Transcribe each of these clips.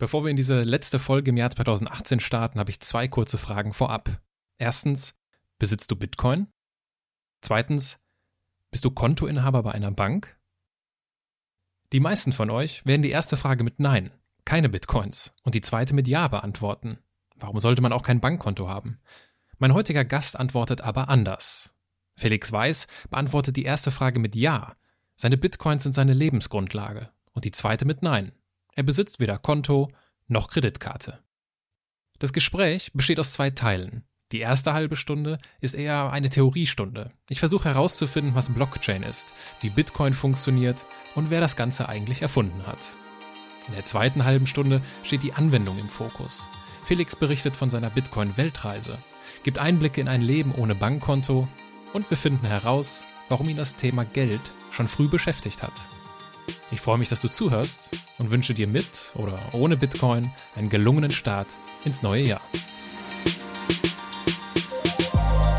Bevor wir in diese letzte Folge im Jahr 2018 starten, habe ich zwei kurze Fragen vorab. Erstens, besitzt du Bitcoin? Zweitens, bist du Kontoinhaber bei einer Bank? Die meisten von euch werden die erste Frage mit Nein, keine Bitcoins, und die zweite mit Ja beantworten. Warum sollte man auch kein Bankkonto haben? Mein heutiger Gast antwortet aber anders. Felix Weiß beantwortet die erste Frage mit Ja. Seine Bitcoins sind seine Lebensgrundlage. Und die zweite mit Nein. Er besitzt weder Konto noch Kreditkarte. Das Gespräch besteht aus zwei Teilen. Die erste halbe Stunde ist eher eine Theoriestunde. Ich versuche herauszufinden, was Blockchain ist, wie Bitcoin funktioniert und wer das Ganze eigentlich erfunden hat. In der zweiten halben Stunde steht die Anwendung im Fokus. Felix berichtet von seiner Bitcoin-Weltreise, gibt Einblicke in ein Leben ohne Bankkonto und wir finden heraus, warum ihn das Thema Geld schon früh beschäftigt hat. Ich freue mich, dass du zuhörst und wünsche dir mit oder ohne Bitcoin einen gelungenen Start ins neue Jahr.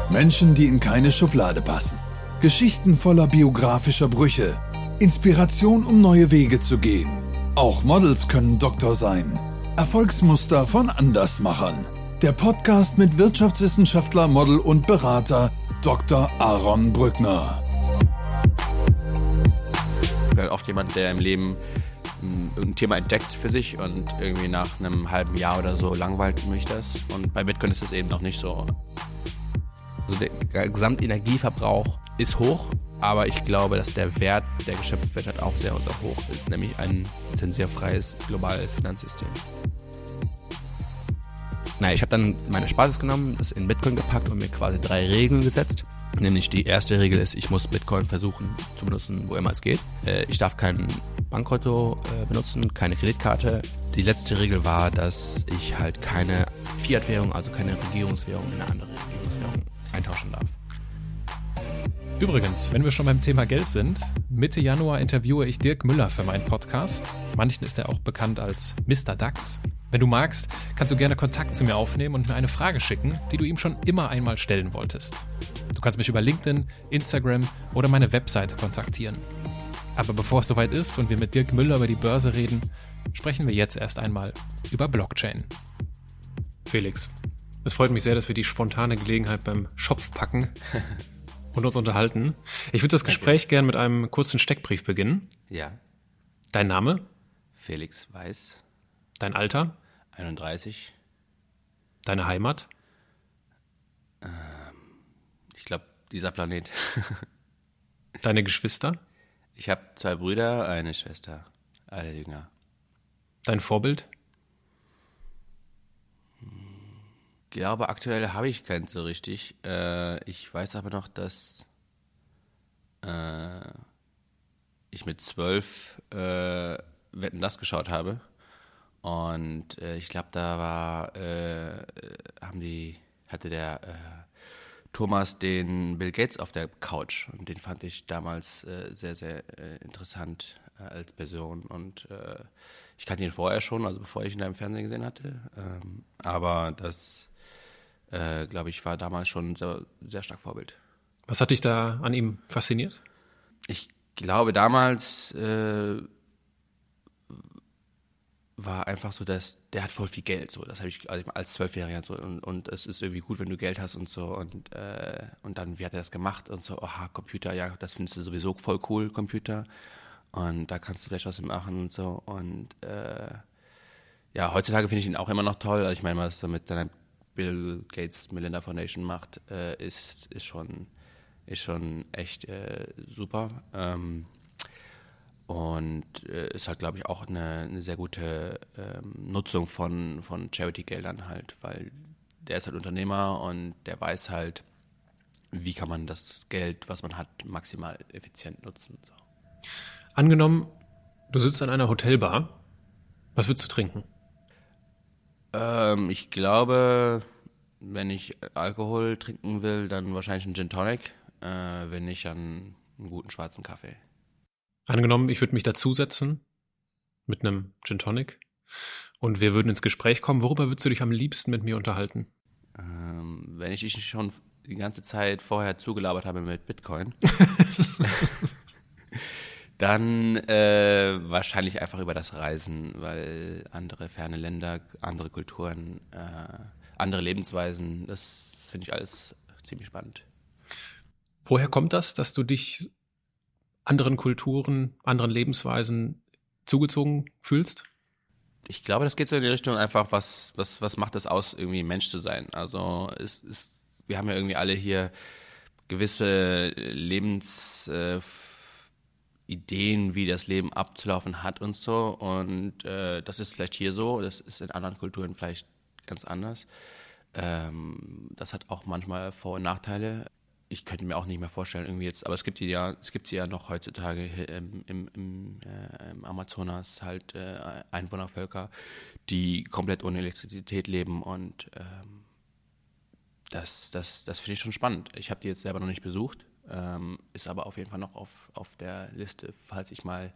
Menschen, die in keine Schublade passen. Geschichten voller biografischer Brüche. Inspiration, um neue Wege zu gehen. Auch Models können Doktor sein. Erfolgsmuster von Andersmachern. Der Podcast mit Wirtschaftswissenschaftler, Model und Berater Dr. Aaron Brückner. Ich bin oft jemand, der im Leben irgendein Thema entdeckt für sich und irgendwie nach einem halben Jahr oder so langweilt mich das. Und bei Bitcoin ist es eben noch nicht so. Also der Gesamtenergieverbrauch ist hoch, aber ich glaube, dass der Wert, der geschöpft wird, halt auch sehr, sehr hoch ist, nämlich ein lizenzierfreies globales Finanzsystem. Naja, ich habe dann meine Spaß genommen, das in Bitcoin gepackt und mir quasi drei Regeln gesetzt. Nämlich die erste Regel ist, ich muss Bitcoin versuchen zu benutzen, wo immer es geht. Äh, ich darf kein Bankkonto äh, benutzen, keine Kreditkarte. Die letzte Regel war, dass ich halt keine Fiat-Währung, also keine Regierungswährung in eine andere Regierungswährung eintauschen darf. Übrigens, wenn wir schon beim Thema Geld sind, Mitte Januar interviewe ich Dirk Müller für meinen Podcast. Manchen ist er auch bekannt als Mr. DAX. Wenn du magst, kannst du gerne Kontakt zu mir aufnehmen und mir eine Frage schicken, die du ihm schon immer einmal stellen wolltest. Du kannst mich über LinkedIn, Instagram oder meine Webseite kontaktieren. Aber bevor es soweit ist und wir mit Dirk Müller über die Börse reden, sprechen wir jetzt erst einmal über Blockchain. Felix, es freut mich sehr, dass wir die spontane Gelegenheit beim Schopf packen und uns unterhalten. Ich würde das Gespräch gern mit einem kurzen Steckbrief beginnen. Ja. Dein Name? Felix Weiß. Dein Alter? 31. Deine Heimat? Ähm, ich glaube, dieser Planet. Deine Geschwister? Ich habe zwei Brüder, eine Schwester, alle jünger. Dein Vorbild? Ich glaube, aktuell habe ich keins so richtig. Äh, ich weiß aber noch, dass äh, ich mit zwölf äh, Wetten das geschaut habe. Und ich glaube, da war, haben die, hatte der Thomas den Bill Gates auf der Couch. Und den fand ich damals sehr, sehr interessant als Person. Und ich kannte ihn vorher schon, also bevor ich ihn da im Fernsehen gesehen hatte. Ähm, aber das äh, glaube ich, war damals schon sehr, sehr stark Vorbild. Was hat dich da an ihm fasziniert? Ich glaube, damals äh, war einfach so, dass der hat voll viel Geld. So, das habe ich also als Zwölfjähriger so und, und es ist irgendwie gut, wenn du Geld hast und so und äh, und dann wie hat er das gemacht und so, aha Computer, ja, das findest du sowieso voll cool Computer und da kannst du vielleicht was machen und so und äh, ja, heutzutage finde ich ihn auch immer noch toll. Also ich meine, was er mit seiner Bill Gates Melinda Foundation macht, äh, ist, ist, schon, ist schon echt äh, super. Ähm, und äh, ist halt, glaube ich, auch eine, eine sehr gute ähm, Nutzung von, von Charity-Geldern halt, weil der ist halt Unternehmer und der weiß halt, wie kann man das Geld, was man hat, maximal effizient nutzen. So. Angenommen, du sitzt an einer Hotelbar, was würdest du trinken? Ähm, ich glaube, wenn ich Alkohol trinken will, dann wahrscheinlich einen Gin Tonic. Äh, wenn nicht, dann einen guten schwarzen Kaffee. Angenommen, ich würde mich dazusetzen mit einem Gin Tonic und wir würden ins Gespräch kommen. Worüber würdest du dich am liebsten mit mir unterhalten? Ähm, wenn ich dich schon die ganze Zeit vorher zugelabert habe mit Bitcoin, Dann äh, wahrscheinlich einfach über das Reisen, weil andere ferne Länder, andere Kulturen, äh, andere Lebensweisen, das finde ich alles ziemlich spannend. Woher kommt das, dass du dich anderen Kulturen, anderen Lebensweisen zugezogen fühlst? Ich glaube, das geht so in die Richtung einfach, was, was, was macht es aus, irgendwie Mensch zu sein? Also es ist, wir haben ja irgendwie alle hier gewisse Lebensideen, äh, wie das Leben abzulaufen hat und so. Und äh, das ist vielleicht hier so, das ist in anderen Kulturen vielleicht ganz anders. Ähm, das hat auch manchmal Vor- und Nachteile ich könnte mir auch nicht mehr vorstellen, irgendwie jetzt, aber es gibt die ja, es gibt sie ja noch heutzutage im, im, im, äh, im Amazonas halt äh, Einwohnervölker, die komplett ohne Elektrizität leben und ähm, das, das, das finde ich schon spannend. Ich habe die jetzt selber noch nicht besucht, ähm, ist aber auf jeden Fall noch auf, auf der Liste, falls ich mal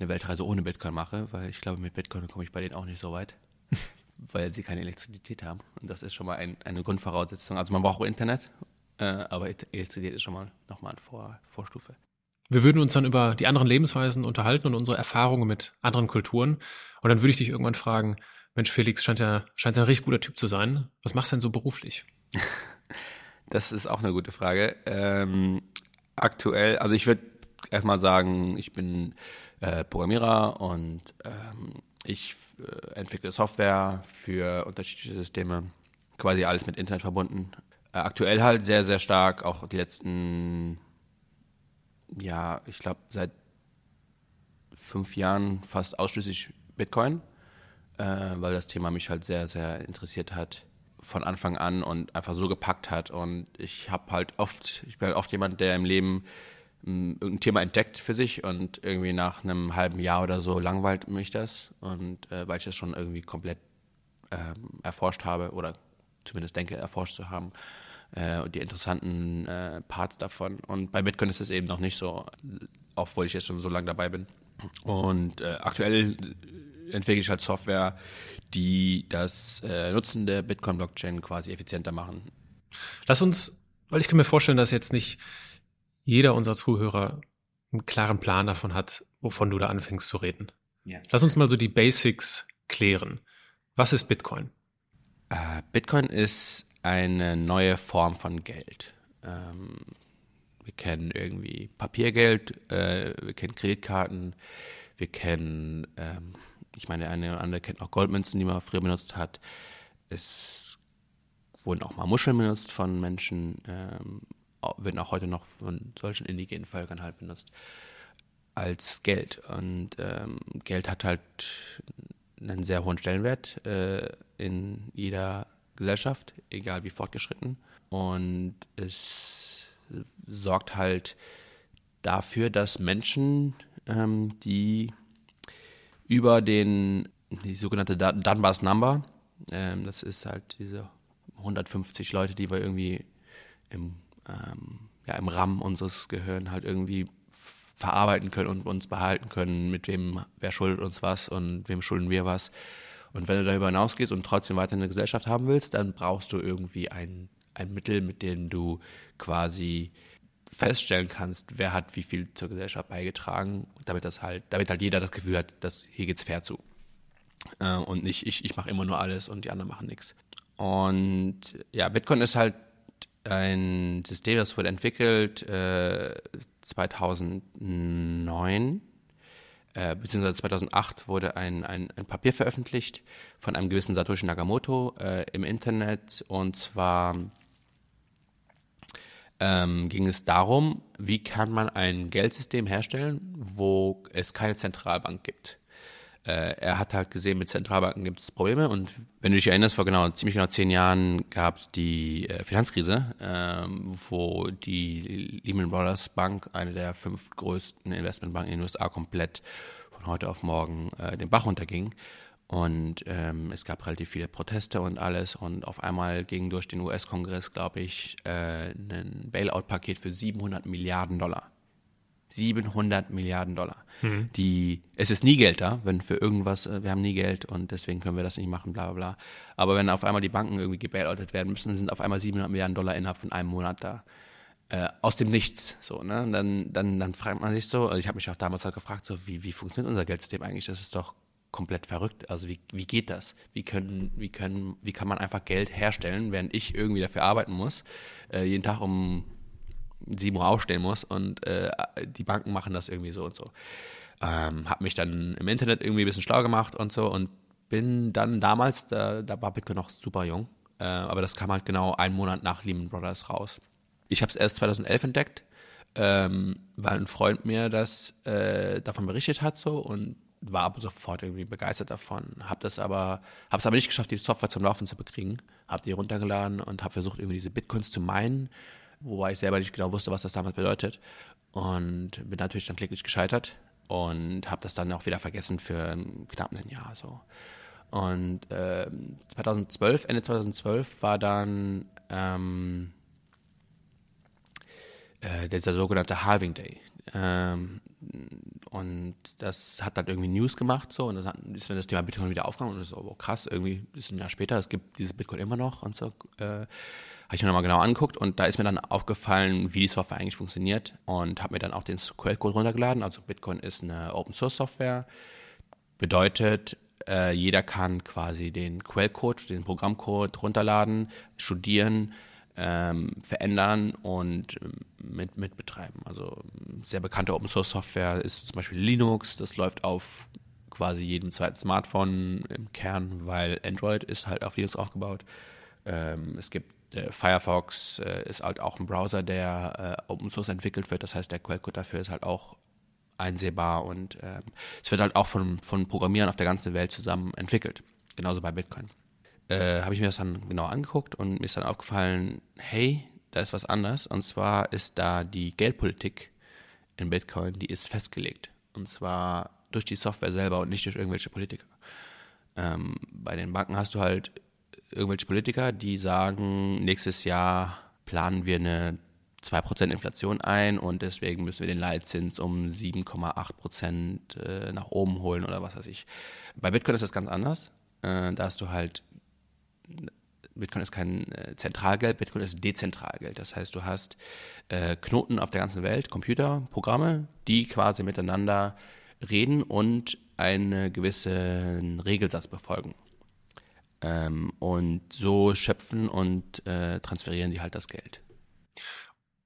eine Weltreise ohne Bitcoin mache, weil ich glaube, mit Bitcoin komme ich bei denen auch nicht so weit, weil sie keine Elektrizität haben. Und das ist schon mal ein, eine Grundvoraussetzung. Also man braucht auch Internet äh, aber LCD ist schon mal nochmal eine Vor Vorstufe. Wir würden uns dann über die anderen Lebensweisen unterhalten und unsere Erfahrungen mit anderen Kulturen. Und dann würde ich dich irgendwann fragen, Mensch, Felix scheint ja, scheint ja ein richtig guter Typ zu sein. Was machst du denn so beruflich? Das ist auch eine gute Frage. Ähm, aktuell, also ich würde erstmal sagen, ich bin äh, Programmierer und ähm, ich äh, entwickle Software für unterschiedliche Systeme, quasi alles mit Internet verbunden. Äh, aktuell halt sehr, sehr stark, auch die letzten, ja, ich glaube, seit fünf Jahren fast ausschließlich Bitcoin, äh, weil das Thema mich halt sehr, sehr interessiert hat von Anfang an und einfach so gepackt hat. Und ich habe halt oft, ich bin halt oft jemand, der im Leben hm, irgendein Thema entdeckt für sich und irgendwie nach einem halben Jahr oder so langweilt mich das. Und äh, weil ich das schon irgendwie komplett ähm, erforscht habe oder zumindest denke, erforscht zu haben. Äh, die interessanten äh, Parts davon. Und bei Bitcoin ist es eben noch nicht so, obwohl ich jetzt schon so lange dabei bin. Und äh, aktuell entwickle ich halt Software, die das äh, Nutzen der Bitcoin-Blockchain quasi effizienter machen. Lass uns, weil ich kann mir vorstellen, dass jetzt nicht jeder unserer Zuhörer einen klaren Plan davon hat, wovon du da anfängst zu reden. Ja. Lass uns mal so die Basics klären. Was ist Bitcoin? Äh, Bitcoin ist eine neue Form von Geld. Ähm, wir kennen irgendwie Papiergeld, äh, wir kennen Kreditkarten, wir kennen, ähm, ich meine, eine oder andere kennt auch Goldmünzen, die man früher benutzt hat. Es wurden auch mal Muscheln benutzt von Menschen, ähm, werden auch heute noch von solchen indigenen Völkern halt benutzt als Geld. Und ähm, Geld hat halt einen sehr hohen Stellenwert äh, in jeder Gesellschaft, egal wie fortgeschritten. Und es sorgt halt dafür, dass Menschen, ähm, die über den, die sogenannte Dunbar's Number, ähm, das ist halt diese 150 Leute, die wir irgendwie im, ähm, ja, im RAM unseres Gehirns halt irgendwie verarbeiten können und uns behalten können, mit wem, wer schuldet uns was und wem schulden wir was. Und wenn du darüber hinausgehst und trotzdem weiter eine Gesellschaft haben willst, dann brauchst du irgendwie ein, ein Mittel, mit dem du quasi feststellen kannst, wer hat wie viel zur Gesellschaft beigetragen, damit das halt, damit halt jeder das Gefühl hat, dass hier geht's fair zu. Äh, und nicht, ich, ich mache immer nur alles und die anderen machen nichts. Und ja, Bitcoin ist halt ein System, das wurde entwickelt äh, 2009 äh, beziehungsweise 2008 wurde ein, ein, ein, Papier veröffentlicht von einem gewissen Satoshi Nakamoto äh, im Internet. Und zwar ähm, ging es darum, wie kann man ein Geldsystem herstellen, wo es keine Zentralbank gibt äh, er hat halt gesehen, mit Zentralbanken gibt es Probleme und wenn du dich erinnerst, vor genau ziemlich genau zehn Jahren gab es die äh, Finanzkrise, ähm, wo die Lehman Brothers Bank, eine der fünf größten Investmentbanken in den USA, komplett von heute auf morgen äh, den Bach runterging. Und ähm, es gab relativ viele Proteste und alles. Und auf einmal ging durch den US-Kongress, glaube ich, äh, ein Bailout-Paket für 700 Milliarden Dollar. 700 Milliarden Dollar. Mhm. Die, es ist nie Geld da, wenn für irgendwas, äh, wir haben nie Geld und deswegen können wir das nicht machen, bla bla bla. Aber wenn auf einmal die Banken irgendwie gebailoutet werden müssen, sind auf einmal 700 Milliarden Dollar innerhalb von einem Monat da. Äh, aus dem Nichts, so, ne? Dann, dann, dann fragt man sich so, also ich habe mich auch damals halt gefragt, so, wie, wie funktioniert unser Geldsystem eigentlich? Das ist doch komplett verrückt. Also wie, wie geht das? Wie können, wie können, wie kann man einfach Geld herstellen, während ich irgendwie dafür arbeiten muss, äh, jeden Tag um 7 Uhr aufstehen muss und äh, die Banken machen das irgendwie so und so. Ähm, habe mich dann im Internet irgendwie ein bisschen schlau gemacht und so und bin dann damals, da, da war Bitcoin noch super jung, äh, aber das kam halt genau einen Monat nach Lehman Brothers raus. Ich habe es erst 2011 entdeckt, ähm, weil ein Freund mir das äh, davon berichtet hat so und war aber sofort irgendwie begeistert davon. Habe das aber, aber nicht geschafft, die Software zum Laufen zu bekriegen. Habe die runtergeladen und habe versucht, irgendwie diese Bitcoins zu meinen, wobei ich selber nicht genau wusste, was das damals bedeutet. Und bin natürlich dann kläglich gescheitert und habe das dann auch wieder vergessen für knapp ein Jahr so. Und äh, 2012, Ende 2012 war dann ähm, äh, dieser sogenannte Halving Day. Ähm, und das hat dann irgendwie News gemacht so und dann ist mir das Thema Bitcoin wieder aufgegangen und so, oh, krass, irgendwie ist ein Jahr später, es gibt dieses Bitcoin immer noch und so. Äh, habe ich mir nochmal genau angeguckt und da ist mir dann aufgefallen, wie die Software eigentlich funktioniert und habe mir dann auch den Quellcode runtergeladen. Also Bitcoin ist eine Open Source Software, bedeutet, äh, jeder kann quasi den Quellcode, den Programmcode runterladen, studieren, ähm, verändern und ähm, mit, mit betreiben. Also sehr bekannte Open Source Software ist zum Beispiel Linux, das läuft auf quasi jedem zweiten Smartphone im Kern, weil Android ist halt auf Linux aufgebaut. Ähm, es gibt Firefox äh, ist halt auch ein Browser, der äh, Open Source entwickelt wird. Das heißt, der Quellcode dafür ist halt auch einsehbar und ähm, es wird halt auch von, von Programmierern auf der ganzen Welt zusammen entwickelt. Genauso bei Bitcoin äh, habe ich mir das dann genau angeguckt und mir ist dann aufgefallen, hey, da ist was anders. Und zwar ist da die Geldpolitik in Bitcoin, die ist festgelegt. Und zwar durch die Software selber und nicht durch irgendwelche Politiker. Ähm, bei den Banken hast du halt irgendwelche Politiker, die sagen, nächstes Jahr planen wir eine 2% Inflation ein und deswegen müssen wir den Leitzins um 7,8% äh, nach oben holen oder was weiß ich. Bei Bitcoin ist das ganz anders. Äh, da hast du halt Bitcoin ist kein äh, Zentralgeld, Bitcoin ist Dezentralgeld. Das heißt, du hast Knoten auf der ganzen Welt, Computer, Programme, die quasi miteinander reden und einen gewissen Regelsatz befolgen. Ähm, und so schöpfen und äh, transferieren die halt das Geld.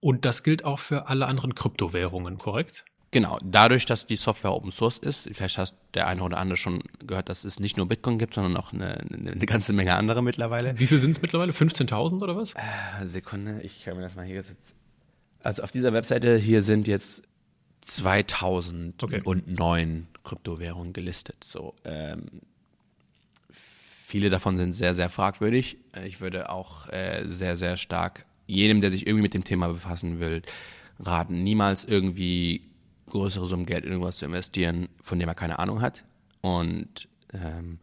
Und das gilt auch für alle anderen Kryptowährungen, korrekt? Genau, dadurch, dass die Software Open Source ist, vielleicht hast der eine oder andere schon gehört, dass es nicht nur Bitcoin gibt, sondern auch eine, eine ganze Menge andere mittlerweile. Wie viel sind es mittlerweile? 15.000 oder was? Äh, Sekunde, ich höre mir das mal hier jetzt. Also auf dieser Webseite hier sind jetzt 2009 okay. Kryptowährungen gelistet. So, ähm, viele davon sind sehr, sehr fragwürdig. Äh, ich würde auch äh, sehr, sehr stark jedem, der sich irgendwie mit dem Thema befassen will, raten, niemals irgendwie größere Summen Geld in irgendwas zu investieren, von dem er keine Ahnung hat. Und ähm,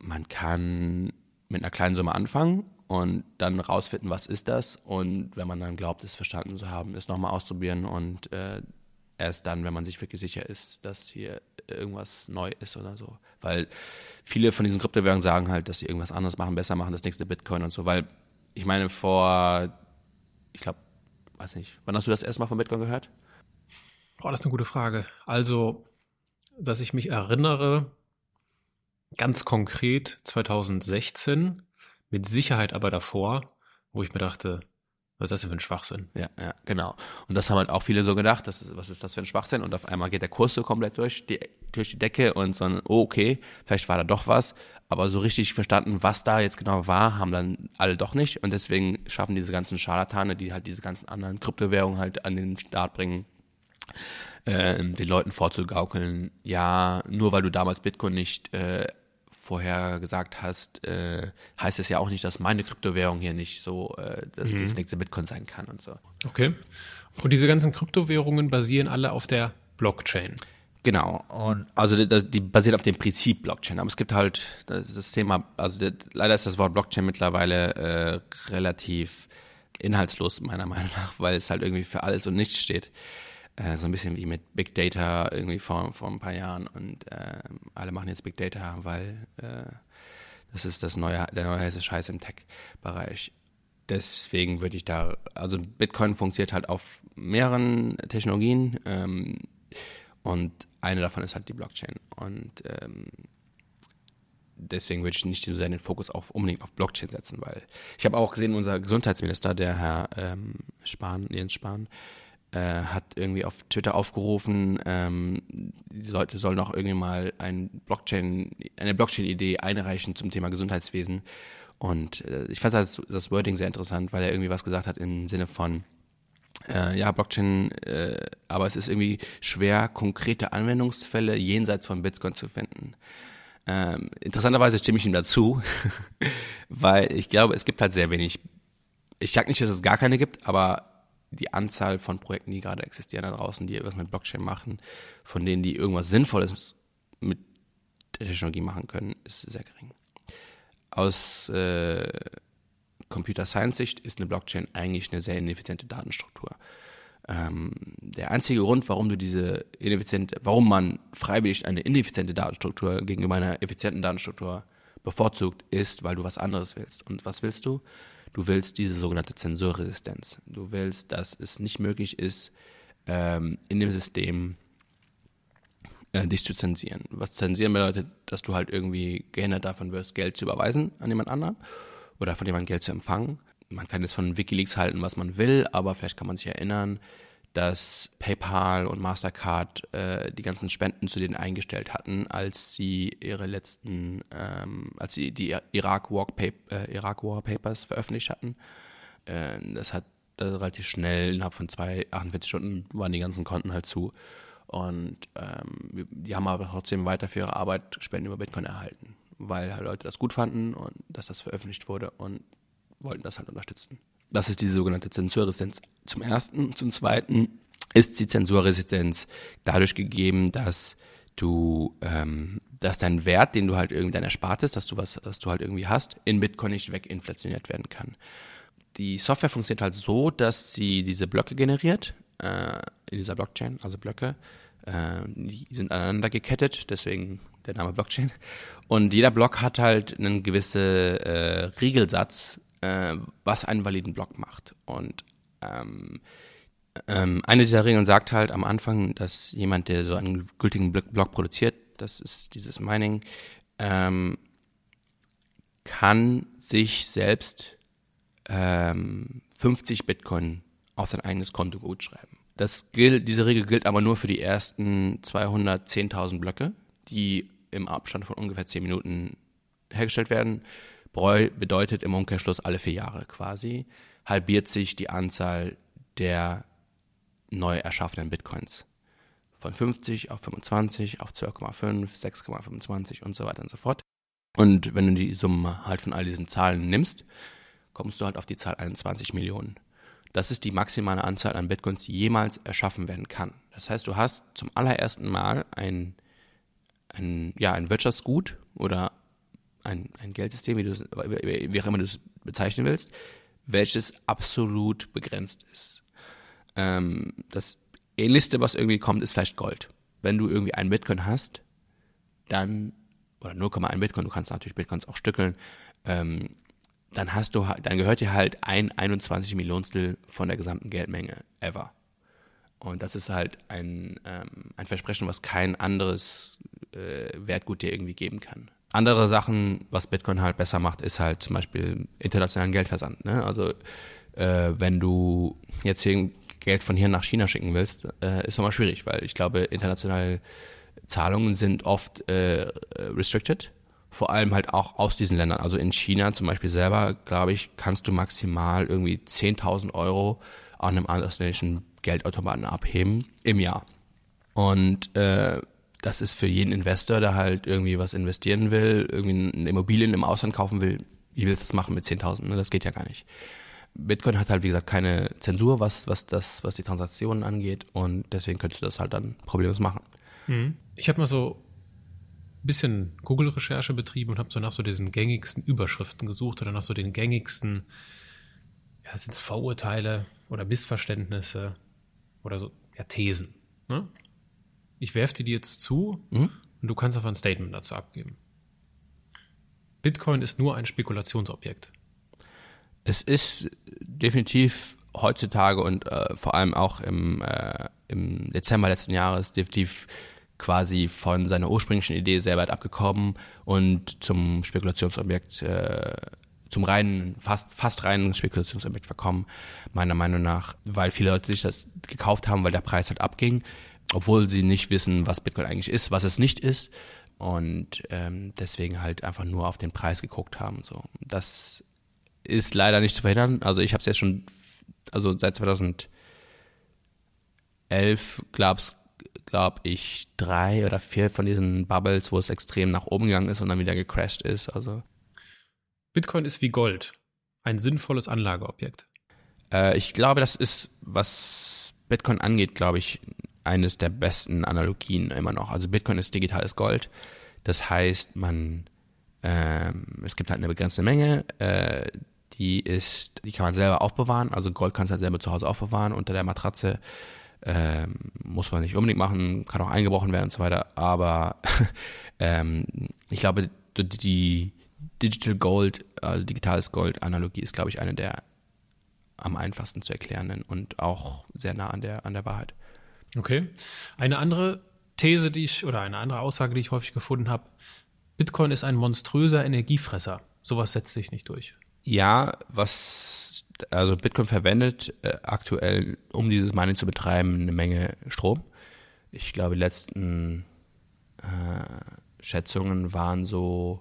man kann mit einer kleinen Summe anfangen und dann rausfinden, was ist das. Und wenn man dann glaubt, es verstanden zu haben, es nochmal ausprobieren und äh, erst dann, wenn man sich wirklich sicher ist, dass hier irgendwas neu ist oder so. Weil viele von diesen Kryptowährungen sagen halt, dass sie irgendwas anderes machen, besser machen, das nächste Bitcoin und so. Weil ich meine, vor, ich glaube, weiß nicht, wann hast du das erste Mal von Bitcoin gehört? Oh, das ist eine gute Frage. Also, dass ich mich erinnere, ganz konkret 2016, mit Sicherheit aber davor, wo ich mir dachte, was ist das denn für ein Schwachsinn? Ja, ja, genau. Und das haben halt auch viele so gedacht, das ist, was ist das für ein Schwachsinn? Und auf einmal geht der Kurs so komplett durch die, durch die Decke und so, oh, okay, vielleicht war da doch was. Aber so richtig verstanden, was da jetzt genau war, haben dann alle doch nicht. Und deswegen schaffen diese ganzen Scharlatane, die halt diese ganzen anderen Kryptowährungen halt an den Start bringen, äh, den Leuten vorzugaukeln, ja, nur weil du damals Bitcoin nicht äh, vorher gesagt hast, äh, heißt es ja auch nicht, dass meine Kryptowährung hier nicht so äh, dass mhm. das nächste Bitcoin sein kann und so. Okay. Und diese ganzen Kryptowährungen basieren alle auf der Blockchain. Genau. Und also die, die basiert auf dem Prinzip Blockchain. Aber es gibt halt das, das Thema, also der, leider ist das Wort Blockchain mittlerweile äh, relativ inhaltslos meiner Meinung nach, weil es halt irgendwie für alles und nichts steht. Äh, so ein bisschen wie mit Big Data irgendwie vor, vor ein paar Jahren und äh, alle machen jetzt Big Data, weil äh, das ist das neue, der neue heiße Scheiß im Tech-Bereich. deswegen würde ich da, also Bitcoin funktioniert halt auf mehreren Technologien ähm, und eine davon ist halt die Blockchain. Und ähm, deswegen würde ich nicht so sehr den Fokus auf unbedingt auf Blockchain setzen, weil ich habe auch gesehen, unser Gesundheitsminister, der Herr ähm, Spahn, Jens Spahn, äh, hat irgendwie auf Twitter aufgerufen, ähm, die Leute sollen auch irgendwie mal ein Blockchain, eine Blockchain-Idee einreichen zum Thema Gesundheitswesen. Und äh, ich fand das, das Wording sehr interessant, weil er irgendwie was gesagt hat im Sinne von, äh, ja, Blockchain, äh, aber es ist irgendwie schwer, konkrete Anwendungsfälle jenseits von Bitcoin zu finden. Ähm, interessanterweise stimme ich ihm dazu, weil ich glaube, es gibt halt sehr wenig. Ich sage nicht, dass es gar keine gibt, aber die Anzahl von Projekten, die gerade existieren da draußen, die irgendwas mit Blockchain machen, von denen die irgendwas Sinnvolles mit der Technologie machen können, ist sehr gering. Aus äh, Computer Science Sicht ist eine Blockchain eigentlich eine sehr ineffiziente Datenstruktur. Ähm, der einzige Grund, warum du diese ineffiziente, warum man freiwillig eine ineffiziente Datenstruktur gegenüber einer effizienten Datenstruktur bevorzugt, ist, weil du was anderes willst. Und was willst du? Du willst diese sogenannte Zensurresistenz. Du willst, dass es nicht möglich ist, ähm, in dem System äh, dich zu zensieren. Was zensieren bedeutet, dass du halt irgendwie gehindert davon wirst, Geld zu überweisen an jemand anderen oder von jemandem Geld zu empfangen. Man kann jetzt von Wikileaks halten, was man will, aber vielleicht kann man sich erinnern, dass PayPal und Mastercard äh, die ganzen Spenden zu denen eingestellt hatten, als sie ihre letzten, ähm, als sie die Irak War, äh, Iraq War Papers veröffentlicht hatten. Äh, das hat das relativ schnell, innerhalb von zwei, 48 Stunden waren die ganzen Konten halt zu. Und ähm, die haben aber trotzdem weiter für ihre Arbeit Spenden über Bitcoin erhalten, weil halt Leute das gut fanden und dass das veröffentlicht wurde und wollten das halt unterstützen. Das ist diese sogenannte Zensurresistenz zum ersten. Zum zweiten ist die Zensurresistenz dadurch gegeben, dass du, ähm, dass dein Wert, den du halt irgendwie dein Erspartes, dass du was, dass du halt irgendwie hast, in Bitcoin nicht weginflationiert werden kann. Die Software funktioniert halt so, dass sie diese Blöcke generiert, äh, in dieser Blockchain, also Blöcke, die sind aneinander gekettet, deswegen der Name Blockchain. Und jeder Block hat halt einen gewissen äh, Riegelsatz äh, was einen validen Block macht. Und ähm, ähm, eine dieser Regeln sagt halt am Anfang, dass jemand, der so einen gültigen Block produziert, das ist dieses Mining, ähm, kann sich selbst ähm, 50 Bitcoin auf sein eigenes Konto gut schreiben. Das gilt, diese Regel gilt aber nur für die ersten 210.000 Blöcke, die im Abstand von ungefähr 10 Minuten hergestellt werden. Breu bedeutet im Umkehrschluss alle vier Jahre quasi, halbiert sich die Anzahl der neu erschaffenen Bitcoins. Von 50 auf 25, auf 12,5, 6,25 und so weiter und so fort. Und wenn du die Summe halt von all diesen Zahlen nimmst, kommst du halt auf die Zahl 21 Millionen. Das ist die maximale Anzahl an Bitcoins, die jemals erschaffen werden kann. Das heißt, du hast zum allerersten Mal ein, ein, ja, ein Wirtschaftsgut oder ein, ein Geldsystem, wie, wie auch immer du es bezeichnen willst, welches absolut begrenzt ist. Ähm, das ähnlichste, was irgendwie kommt, ist vielleicht Gold. Wenn du irgendwie einen Bitcoin hast, dann, oder 0,1 Bitcoin, du kannst natürlich Bitcoins auch stückeln, ähm, dann hast du, dann gehört dir halt ein 21 Millionstel von der gesamten Geldmenge ever. Und das ist halt ein, ähm, ein Versprechen, was kein anderes äh, Wertgut dir irgendwie geben kann. Andere Sachen, was Bitcoin halt besser macht, ist halt zum Beispiel internationalen Geldversand. Ne? Also äh, wenn du jetzt hier Geld von hier nach China schicken willst, äh, ist nochmal schwierig, weil ich glaube, internationale Zahlungen sind oft äh, restricted. Vor allem halt auch aus diesen Ländern. Also in China zum Beispiel selber, glaube ich, kannst du maximal irgendwie 10.000 Euro an einem ausländischen Geldautomaten abheben im Jahr. Und äh, das ist für jeden Investor, der halt irgendwie was investieren will, irgendwie eine Immobilien im Ausland kaufen will, wie willst du das machen mit 10.000? Ne? Das geht ja gar nicht. Bitcoin hat halt, wie gesagt, keine Zensur, was, was, das, was die Transaktionen angeht und deswegen könntest du das halt dann problemlos machen. Mhm. Ich habe mal so bisschen Google-Recherche betrieben und habe so nach so diesen gängigsten Überschriften gesucht oder nach so den gängigsten, ja, sind es Vorurteile oder Missverständnisse oder so, ja, Thesen. Ne? Ich werfe dir die jetzt zu mhm. und du kannst einfach ein Statement dazu abgeben. Bitcoin ist nur ein Spekulationsobjekt. Es ist definitiv heutzutage und äh, vor allem auch im, äh, im Dezember letzten Jahres definitiv quasi von seiner ursprünglichen Idee sehr weit abgekommen und zum Spekulationsobjekt, äh, zum reinen, fast, fast reinen Spekulationsobjekt verkommen, meiner Meinung nach, weil viele Leute sich das gekauft haben, weil der Preis halt abging, obwohl sie nicht wissen, was Bitcoin eigentlich ist, was es nicht ist und ähm, deswegen halt einfach nur auf den Preis geguckt haben. So, das ist leider nicht zu verhindern. Also ich habe es jetzt schon, also seit 2011 gab's glaube ich, drei oder vier von diesen Bubbles, wo es extrem nach oben gegangen ist und dann wieder gecrashed ist. Also Bitcoin ist wie Gold, ein sinnvolles Anlageobjekt. Äh, ich glaube, das ist, was Bitcoin angeht, glaube ich, eines der besten Analogien immer noch. Also Bitcoin ist digitales Gold. Das heißt, man ähm, es gibt halt eine begrenzte Menge, äh, die ist, die kann man selber aufbewahren. Also Gold kannst du halt selber zu Hause aufbewahren unter der Matratze. Ähm, muss man nicht unbedingt machen, kann auch eingebrochen werden und so weiter. Aber ähm, ich glaube, die Digital Gold, also digitales Gold Analogie ist, glaube ich, eine der am einfachsten zu erklärenden und auch sehr nah an der, an der Wahrheit. Okay. Eine andere These, die ich, oder eine andere Aussage, die ich häufig gefunden habe, Bitcoin ist ein monströser Energiefresser. Sowas setzt sich nicht durch. Ja, was also Bitcoin verwendet äh, aktuell, um dieses Mining zu betreiben, eine Menge Strom. Ich glaube, die letzten äh, Schätzungen waren so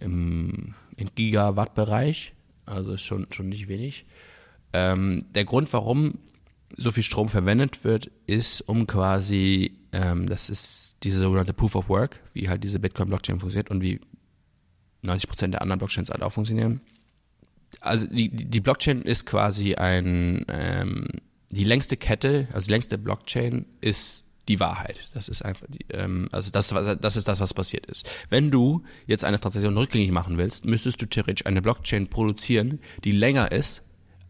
im, im Gigawatt-Bereich, also schon, schon nicht wenig. Ähm, der Grund, warum so viel Strom verwendet wird, ist, um quasi, ähm, das ist diese sogenannte Proof of Work, wie halt diese Bitcoin-Blockchain funktioniert und wie 90% der anderen Blockchains halt auch funktionieren also die, die Blockchain ist quasi ein, ähm, die längste Kette, also die längste Blockchain ist die Wahrheit. Das ist einfach, die, ähm, also das, das ist das, was passiert ist. Wenn du jetzt eine Transaktion rückgängig machen willst, müsstest du theoretisch eine Blockchain produzieren, die länger ist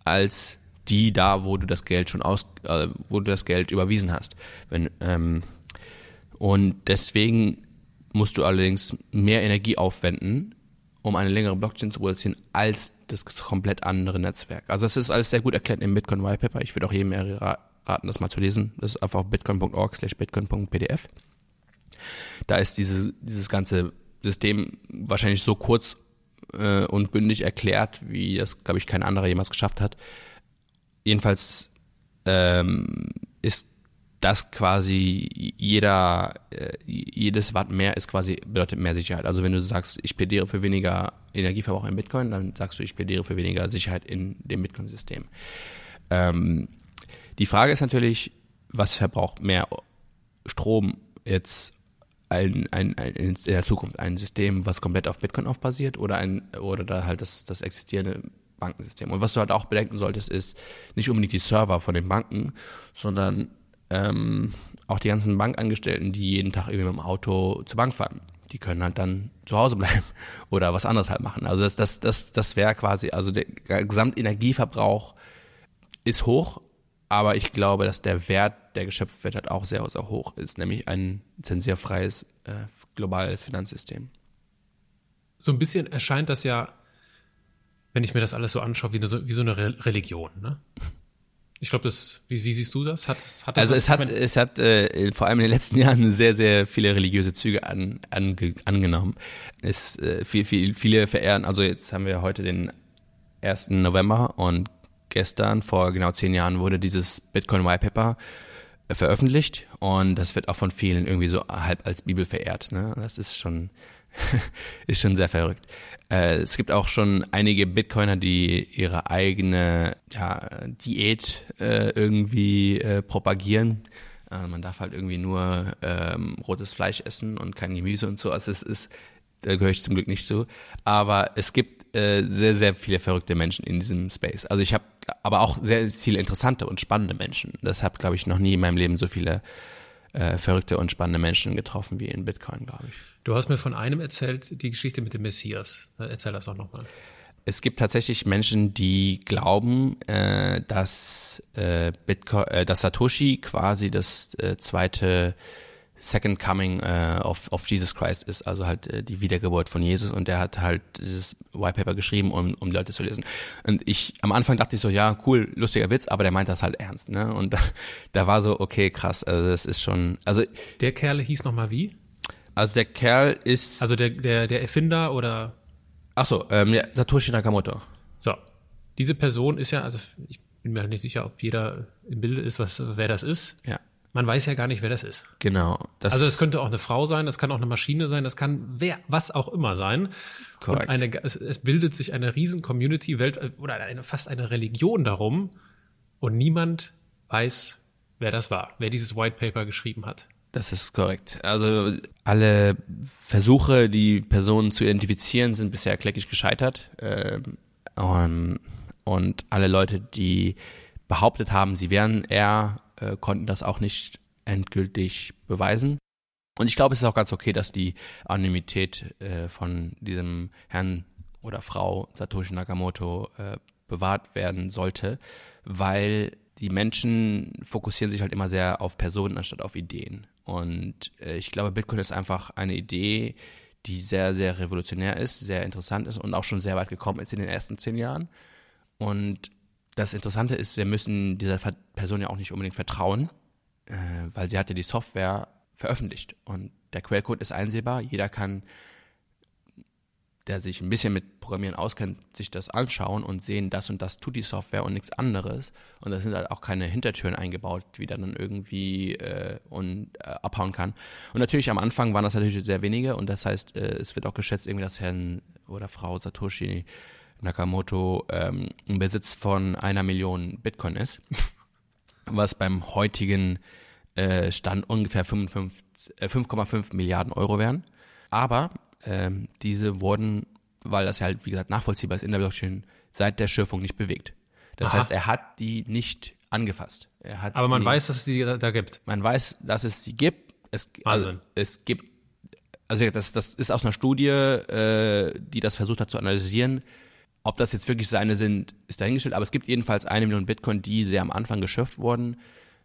als die da, wo du das Geld schon aus, äh, wo du das Geld überwiesen hast. Wenn, ähm, und deswegen musst du allerdings mehr Energie aufwenden, um eine längere Blockchain zu produzieren, als das komplett andere Netzwerk. Also es ist alles sehr gut erklärt im Bitcoin White Paper. Ich würde auch jedem raten, das mal zu lesen. Das ist einfach bitcoin.org slash bitcoin.pdf. Da ist dieses, dieses ganze System wahrscheinlich so kurz äh, und bündig erklärt, wie das, glaube ich, kein anderer jemals geschafft hat. Jedenfalls ähm, ist dass quasi jeder, äh, jedes Watt mehr ist quasi, bedeutet mehr Sicherheit. Also wenn du sagst, ich plädiere für weniger Energieverbrauch in Bitcoin, dann sagst du, ich plädiere für weniger Sicherheit in dem Bitcoin-System. Ähm, die Frage ist natürlich, was verbraucht mehr Strom jetzt ein, ein, ein, in der Zukunft? Ein System, was komplett auf Bitcoin aufbasiert oder ein, oder da halt das, das existierende Bankensystem. Und was du halt auch bedenken solltest, ist nicht unbedingt die Server von den Banken, sondern ähm, auch die ganzen Bankangestellten, die jeden Tag irgendwie mit dem Auto zur Bank fahren, die können halt dann zu Hause bleiben oder was anderes halt machen. Also das, das, das, das wäre quasi, also der Gesamtenergieverbrauch ist hoch, aber ich glaube, dass der Wert, der geschöpft wird, halt auch sehr, sehr hoch ist, nämlich ein zensierfreies äh, globales Finanzsystem. So ein bisschen erscheint das ja, wenn ich mir das alles so anschaue, wie, so, wie so eine Religion. Ne? Ich glaube, das, wie, wie, siehst du das? Hat, hat das also es hat, es hat äh, vor allem in den letzten Jahren sehr, sehr viele religiöse Züge an, an, angenommen. Es äh, viel, viel, viele verehren, also jetzt haben wir heute den 1. November und gestern, vor genau zehn Jahren, wurde dieses Bitcoin White Paper äh, veröffentlicht und das wird auch von vielen irgendwie so halb als Bibel verehrt. Ne? Das ist schon ist schon sehr verrückt. Äh, es gibt auch schon einige Bitcoiner, die ihre eigene ja, Diät äh, irgendwie äh, propagieren. Äh, man darf halt irgendwie nur ähm, rotes Fleisch essen und kein Gemüse und so. Also es ist, da gehöre ich zum Glück nicht zu. Aber es gibt äh, sehr, sehr viele verrückte Menschen in diesem Space. Also ich habe aber auch sehr viele interessante und spannende Menschen. Deshalb glaube ich noch nie in meinem Leben so viele äh, verrückte und spannende Menschen getroffen wie in Bitcoin, glaube ich. Du hast mir von einem erzählt, die Geschichte mit dem Messias. Erzähl das doch nochmal. Es gibt tatsächlich Menschen, die glauben, äh, dass, äh, Bitcoin, äh, dass Satoshi quasi das äh, zweite Second Coming äh, of, of Jesus Christ ist, also halt äh, die Wiedergeburt von Jesus und der hat halt dieses White Paper geschrieben, um, um Leute zu lesen. Und ich, am Anfang dachte ich so, ja, cool, lustiger Witz, aber der meint das halt ernst, ne? Und da, da war so, okay, krass, also das ist schon, also. Der Kerl hieß nochmal wie? Also der Kerl ist. Also der, der, der Erfinder oder? Ach so, ähm, ja, Satoshi Nakamoto. So. Diese Person ist ja, also ich bin mir halt nicht sicher, ob jeder im Bilde ist, was, wer das ist. Ja. Man weiß ja gar nicht, wer das ist. Genau. Das also es könnte auch eine Frau sein, das kann auch eine Maschine sein, das kann wer, was auch immer sein. Korrekt. Und eine, es, es bildet sich eine riesen Community, Welt oder eine, fast eine Religion darum und niemand weiß, wer das war, wer dieses White Paper geschrieben hat. Das ist korrekt. Also alle Versuche, die Personen zu identifizieren, sind bisher kläglich gescheitert. Ähm, und, und alle Leute, die behauptet haben, sie wären er, äh, konnten das auch nicht endgültig beweisen. Und ich glaube, es ist auch ganz okay, dass die Anonymität äh, von diesem Herrn oder Frau Satoshi Nakamoto äh, bewahrt werden sollte, weil die Menschen fokussieren sich halt immer sehr auf Personen anstatt auf Ideen. Und äh, ich glaube, Bitcoin ist einfach eine Idee, die sehr, sehr revolutionär ist, sehr interessant ist und auch schon sehr weit gekommen ist in den ersten zehn Jahren. Und das Interessante ist, wir müssen dieser Person ja auch nicht unbedingt vertrauen, äh, weil sie hat die Software veröffentlicht und der Quellcode ist einsehbar. Jeder kann, der sich ein bisschen mit Programmieren auskennt, sich das anschauen und sehen, das und das tut die Software und nichts anderes. Und da sind halt auch keine Hintertüren eingebaut, wie der dann irgendwie äh, und äh, abhauen kann. Und natürlich am Anfang waren das natürlich sehr wenige und das heißt, äh, es wird auch geschätzt, irgendwie, dass Herrn oder Frau Satoshi Nakamoto ähm, im Besitz von einer Million Bitcoin ist, was beim heutigen äh, Stand ungefähr 5,5 äh, Milliarden Euro wären. Aber ähm, diese wurden, weil das ja halt, wie gesagt, nachvollziehbar ist in der Blockchain, seit der Schürfung nicht bewegt. Das Aha. heißt, er hat die nicht angefasst. Aber man die, weiß, dass es die da, gibt. Man weiß, dass es sie gibt. Es, also, es gibt, also das, das ist aus einer Studie, äh, die das versucht hat zu analysieren, ob das jetzt wirklich seine sind, ist dahingestellt, aber es gibt jedenfalls eine Million Bitcoin, die sehr am Anfang geschöpft wurden,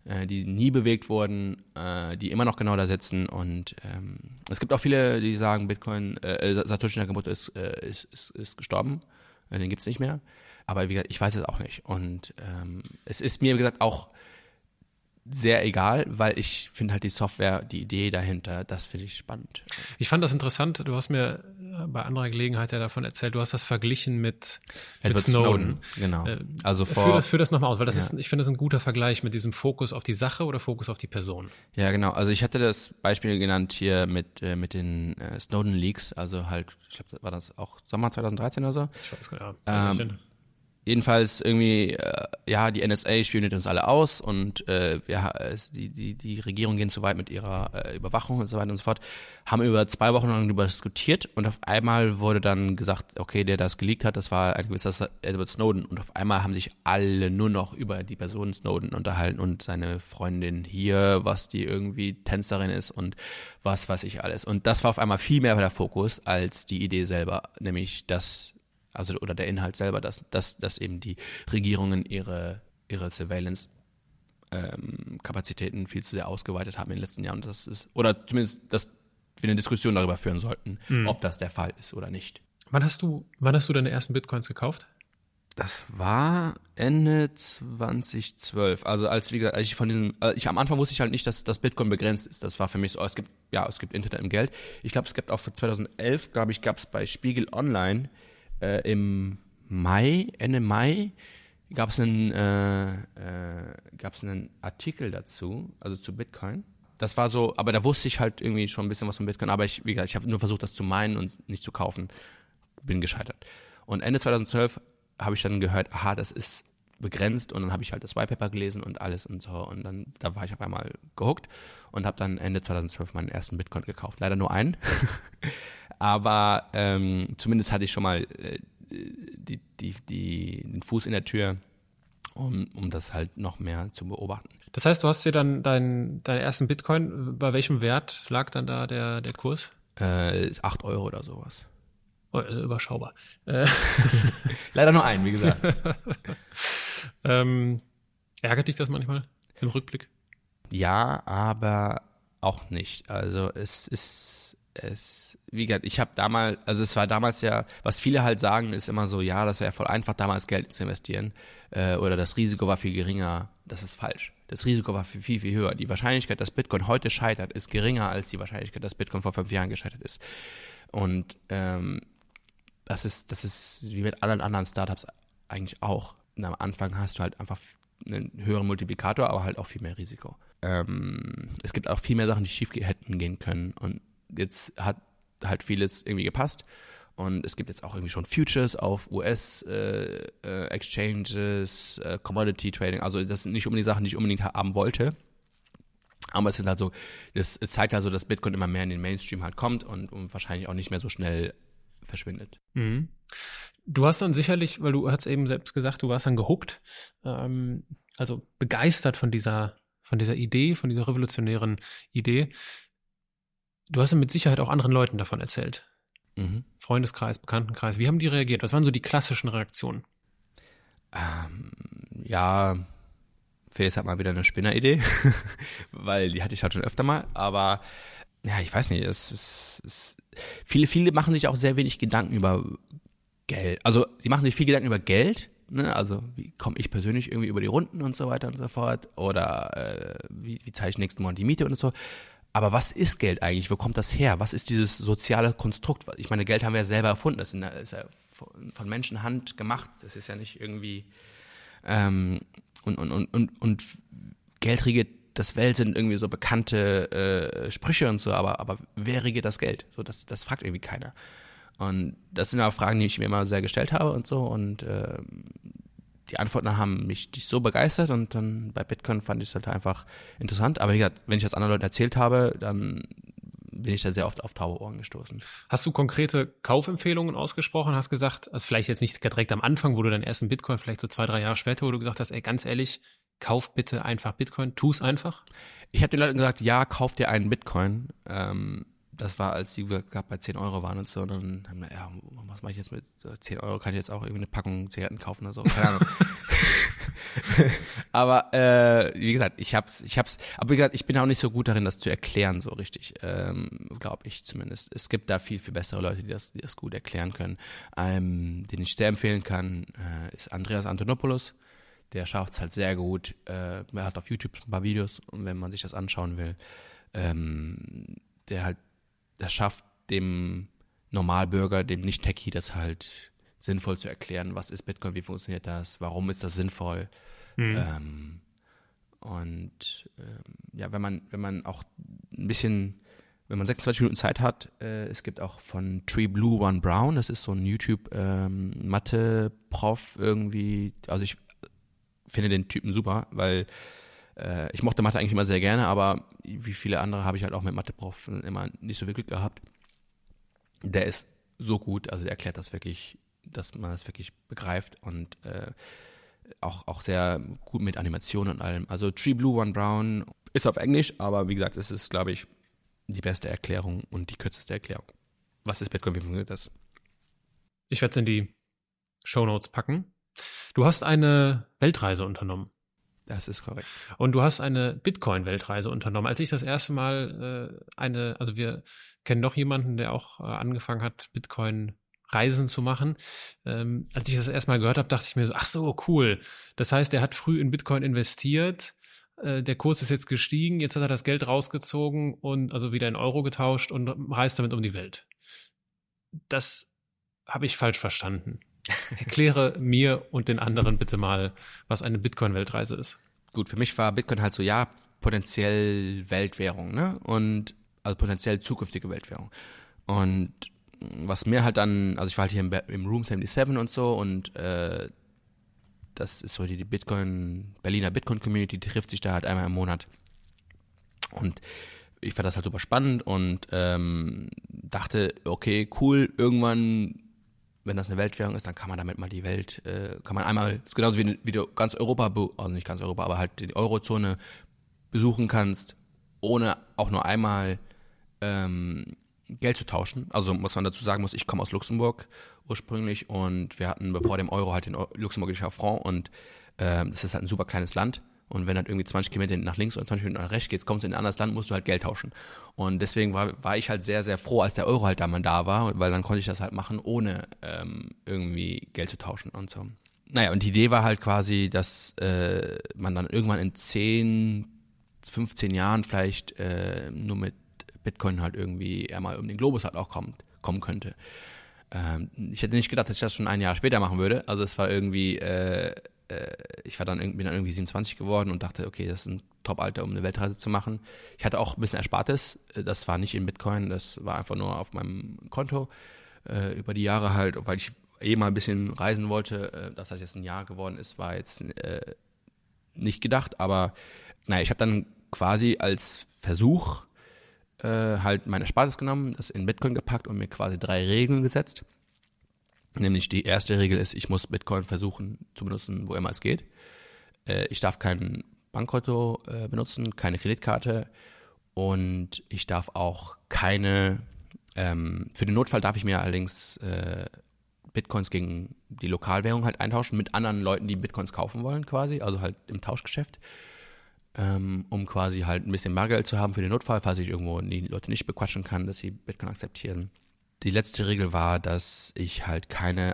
äh, die nie bewegt wurden, äh, die immer noch genau da sitzen. Und ähm, es gibt auch viele, die sagen, Bitcoin, äh, Satoshi Nakamoto ist, äh, ist, ist, ist gestorben, äh, den gibt's nicht mehr, aber wie gesagt, ich weiß es auch nicht. Und ähm, es ist mir, wie gesagt, auch sehr egal, weil ich finde halt die Software, die Idee dahinter, das finde ich spannend. Ich fand das interessant. Du hast mir äh, bei anderer Gelegenheit ja davon erzählt. Du hast das verglichen mit, mit Snowden. Snowden. Genau. Äh, also vor, führ das, führ das nochmal aus, weil das ja. ist, ich finde das ein guter Vergleich mit diesem Fokus auf die Sache oder Fokus auf die Person. Ja, genau. Also ich hatte das Beispiel genannt hier mit äh, mit den äh, Snowden Leaks. Also halt, ich glaube, war das auch Sommer 2013 oder so. Ich weiß gar nicht. Ähm, jedenfalls irgendwie, äh, ja, die NSA spioniert uns alle aus und äh, ja, es, die, die, die Regierung gehen zu weit mit ihrer äh, Überwachung und so weiter und so fort, haben über zwei Wochen lang darüber diskutiert und auf einmal wurde dann gesagt, okay, der das geleakt hat, das war ein gewisser Edward Snowden und auf einmal haben sich alle nur noch über die Person Snowden unterhalten und seine Freundin hier, was die irgendwie Tänzerin ist und was weiß ich alles. Und das war auf einmal viel mehr der Fokus als die Idee selber, nämlich dass also oder der Inhalt selber, dass, dass, dass eben die Regierungen ihre, ihre Surveillance ähm, Kapazitäten viel zu sehr ausgeweitet haben in den letzten Jahren. Das ist, oder zumindest, dass wir eine Diskussion darüber führen sollten, mhm. ob das der Fall ist oder nicht. Wann hast du, wann hast du deine ersten Bitcoins gekauft? Das war Ende 2012. Also als wie gesagt, als ich von diesem, also ich am Anfang wusste ich halt nicht, dass das Bitcoin begrenzt ist. Das war für mich so, es gibt ja, es gibt Internet im Geld. Ich glaube, es gibt auch für 2011, glaube ich, gab es bei Spiegel Online äh, im Mai, Ende Mai, gab es einen, äh, äh, einen Artikel dazu, also zu Bitcoin. Das war so, aber da wusste ich halt irgendwie schon ein bisschen was von Bitcoin, aber ich, wie gesagt, ich habe nur versucht, das zu meinen und nicht zu kaufen. Bin gescheitert. Und Ende 2012 habe ich dann gehört, aha, das ist begrenzt und dann habe ich halt das White Paper gelesen und alles und so und dann da war ich auf einmal gehuckt und habe dann Ende 2012 meinen ersten Bitcoin gekauft. Leider nur einen, aber ähm, zumindest hatte ich schon mal äh, die, die, die, den Fuß in der Tür, um, um das halt noch mehr zu beobachten. Das heißt, du hast dir dann deinen deinen ersten Bitcoin, bei welchem Wert lag dann da der, der Kurs? Äh, 8 Euro oder sowas. Oh, also überschaubar. Äh. Leider nur einen, wie gesagt. ähm, ärgert dich das manchmal im Rückblick? Ja, aber auch nicht. Also es ist es, wie gesagt, ich habe damals, also es war damals ja, was viele halt sagen, ist immer so, ja, das wäre voll einfach, damals Geld zu investieren äh, oder das Risiko war viel geringer. Das ist falsch. Das Risiko war viel, viel, viel höher. Die Wahrscheinlichkeit, dass Bitcoin heute scheitert, ist geringer als die Wahrscheinlichkeit, dass Bitcoin vor fünf Jahren gescheitert ist. Und ähm, das ist, das ist wie mit allen anderen Startups eigentlich auch. Und am Anfang hast du halt einfach einen höheren Multiplikator, aber halt auch viel mehr Risiko. Ähm, es gibt auch viel mehr Sachen, die schief hätten gehen können. Und jetzt hat halt vieles irgendwie gepasst. Und es gibt jetzt auch irgendwie schon Futures auf US-Exchanges, äh, äh, äh, Commodity Trading. Also das sind nicht unbedingt Sachen, die ich unbedingt haben wollte. Aber es sind halt so, es zeigt also, dass Bitcoin immer mehr in den Mainstream halt kommt und, und wahrscheinlich auch nicht mehr so schnell verschwindet. Mhm. Du hast dann sicherlich, weil du hast eben selbst gesagt, du warst dann gehuckt, ähm, also begeistert von dieser, von dieser Idee, von dieser revolutionären Idee. Du hast ja mit Sicherheit auch anderen Leuten davon erzählt. Mhm. Freundeskreis, Bekanntenkreis. Wie haben die reagiert? Was waren so die klassischen Reaktionen? Ähm, ja, Felix hat mal wieder eine Spinneridee, weil die hatte ich halt schon öfter mal, aber ja, ich weiß nicht, es, es, es, viele, viele machen sich auch sehr wenig Gedanken über Geld. Also sie machen sich viel Gedanken über Geld, ne? also wie komme ich persönlich irgendwie über die Runden und so weiter und so fort oder äh, wie, wie zahle ich nächsten Monat die Miete und so. Aber was ist Geld eigentlich? Wo kommt das her? Was ist dieses soziale Konstrukt? Ich meine, Geld haben wir ja selber erfunden. Das ist ja von Menschenhand gemacht. Das ist ja nicht irgendwie ähm, und, und, und, und, und Geld regiert das Welt sind irgendwie so bekannte äh, Sprüche und so, aber, aber wer regiert das Geld? So, das, das fragt irgendwie keiner. Und das sind aber Fragen, die ich mir immer sehr gestellt habe und so. Und äh, die Antworten haben mich nicht so begeistert und dann bei Bitcoin fand ich es halt einfach interessant. Aber wie gesagt, wenn ich das anderen Leuten erzählt habe, dann bin ich da sehr oft auf taube Ohren gestoßen. Hast du konkrete Kaufempfehlungen ausgesprochen? Hast gesagt, also vielleicht jetzt nicht direkt am Anfang, wo du deinen ersten Bitcoin, vielleicht so zwei, drei Jahre später, wo du gesagt hast, ey, ganz ehrlich, kauf bitte einfach Bitcoin, tu es einfach? Ich habe den Leuten gesagt, ja, kauf dir einen Bitcoin. Ähm, das war, als die gerade bei 10 Euro waren und so. Und dann haben wir, ja, was mache ich jetzt mit 10 Euro? Kann ich jetzt auch irgendwie eine Packung Zigaretten kaufen oder so? Keine Ahnung. aber äh, wie gesagt, ich hab's, ich hab's, aber wie gesagt, ich bin auch nicht so gut darin, das zu erklären, so richtig. Ähm, Glaube ich zumindest. Es gibt da viel, viel bessere Leute, die das, die das gut erklären können. Ähm, den ich sehr empfehlen kann, äh, ist Andreas Antonopoulos. Der schafft es halt sehr gut. Äh, er hat auf YouTube ein paar Videos und wenn man sich das anschauen will, ähm, der halt das schafft, dem Normalbürger, dem Nicht-Techie, das halt sinnvoll zu erklären, was ist Bitcoin, wie funktioniert das, warum ist das sinnvoll. Mhm. Ähm, und ähm, ja, wenn man, wenn man auch ein bisschen, wenn man 26 Minuten Zeit hat, äh, es gibt auch von Tree Blue One Brown, das ist so ein YouTube ähm, irgendwie, also ich finde den Typen super, weil äh, ich mochte Mathe eigentlich immer sehr gerne, aber wie viele andere habe ich halt auch mit Mathe-Prof immer nicht so Glück gehabt. Der ist so gut, also der erklärt das wirklich, dass man das wirklich begreift und äh, auch, auch sehr gut mit Animationen und allem. Also Tree Blue One Brown ist auf Englisch, aber wie gesagt, es ist, glaube ich, die beste Erklärung und die kürzeste Erklärung. Was ist Bitcoin? Wie funktioniert das? Ich werde es in die Show Notes packen. Du hast eine Weltreise unternommen. Das ist korrekt. Und du hast eine Bitcoin-Weltreise unternommen. Als ich das erste Mal äh, eine, also wir kennen noch jemanden, der auch äh, angefangen hat, Bitcoin Reisen zu machen. Ähm, als ich das erstmal gehört habe, dachte ich mir so, ach so, cool. Das heißt, er hat früh in Bitcoin investiert, äh, der Kurs ist jetzt gestiegen, jetzt hat er das Geld rausgezogen und also wieder in Euro getauscht und reist damit um die Welt. Das habe ich falsch verstanden. Erkläre mir und den anderen bitte mal, was eine Bitcoin-Weltreise ist. Gut, für mich war Bitcoin halt so, ja, potenziell Weltwährung, ne? Und also potenziell zukünftige Weltwährung. Und was mir halt dann, also ich war halt hier im, im Room 77 und so und äh, das ist so die, die Bitcoin, Berliner Bitcoin Community, die trifft sich da halt einmal im Monat. Und ich fand das halt super spannend und ähm, dachte, okay, cool, irgendwann wenn das eine Weltwährung ist, dann kann man damit mal die Welt, äh, kann man einmal, genauso wie, wie du ganz Europa, also nicht ganz Europa, aber halt die Eurozone besuchen kannst, ohne auch nur einmal ähm, Geld zu tauschen. Also muss man dazu sagen muss, ich komme aus Luxemburg ursprünglich und wir hatten bevor dem Euro halt den luxemburgischen Franc und äh, das ist halt ein super kleines Land Und wenn halt irgendwie 20 Kilometer nach links oder 20 Kilometer nach rechts geht, kommst du in ein anderes Land, musst du halt Geld tauschen. Und deswegen war, war ich halt sehr, sehr froh, als der Euro halt da mal da war, weil dann konnte ich das halt machen, ohne ähm, irgendwie Geld zu tauschen und so. Naja, und die Idee war halt quasi, dass äh, man dann irgendwann in 10, 15 Jahren vielleicht äh, nur mit Bitcoin halt irgendwie einmal um den Globus halt auch kommt, kommen könnte. Ähm, ich hätte nicht gedacht, dass ich das schon ein Jahr später machen würde. Also es war irgendwie, äh, äh, ich war dann, bin dann irgendwie 27 geworden und dachte, okay, das ist ein Top-Alter, um eine Weltreise zu machen. Ich hatte auch ein bisschen Erspartes. Das war nicht in Bitcoin, das war einfach nur auf meinem Konto äh, über die Jahre halt, weil ich eh mal ein bisschen reisen wollte. Äh, dass das jetzt ein Jahr geworden ist, war jetzt äh, nicht gedacht. Aber naja, ich habe dann quasi als Versuch äh, halt meine Erspartes genommen, das in Bitcoin gepackt und mir quasi drei Regeln gesetzt. Nämlich die erste Regel ist, ich muss Bitcoin versuchen zu benutzen, wo immer es geht. Äh, ich darf kein Bankkonto äh, benutzen, keine Kreditkarte und ich darf auch keine, ähm, für den Notfall darf ich mir allerdings äh, Bitcoins gegen die Lokalwährung halt eintauschen mit anderen Leuten, die Bitcoins kaufen wollen quasi, also halt im Tauschgeschäft, ähm, um quasi halt ein bisschen Bargeld zu haben für den Notfall, falls ich irgendwo die Leute nicht bequatschen kann, dass sie Bitcoin akzeptieren. Die letzte Regel war, dass ich halt keine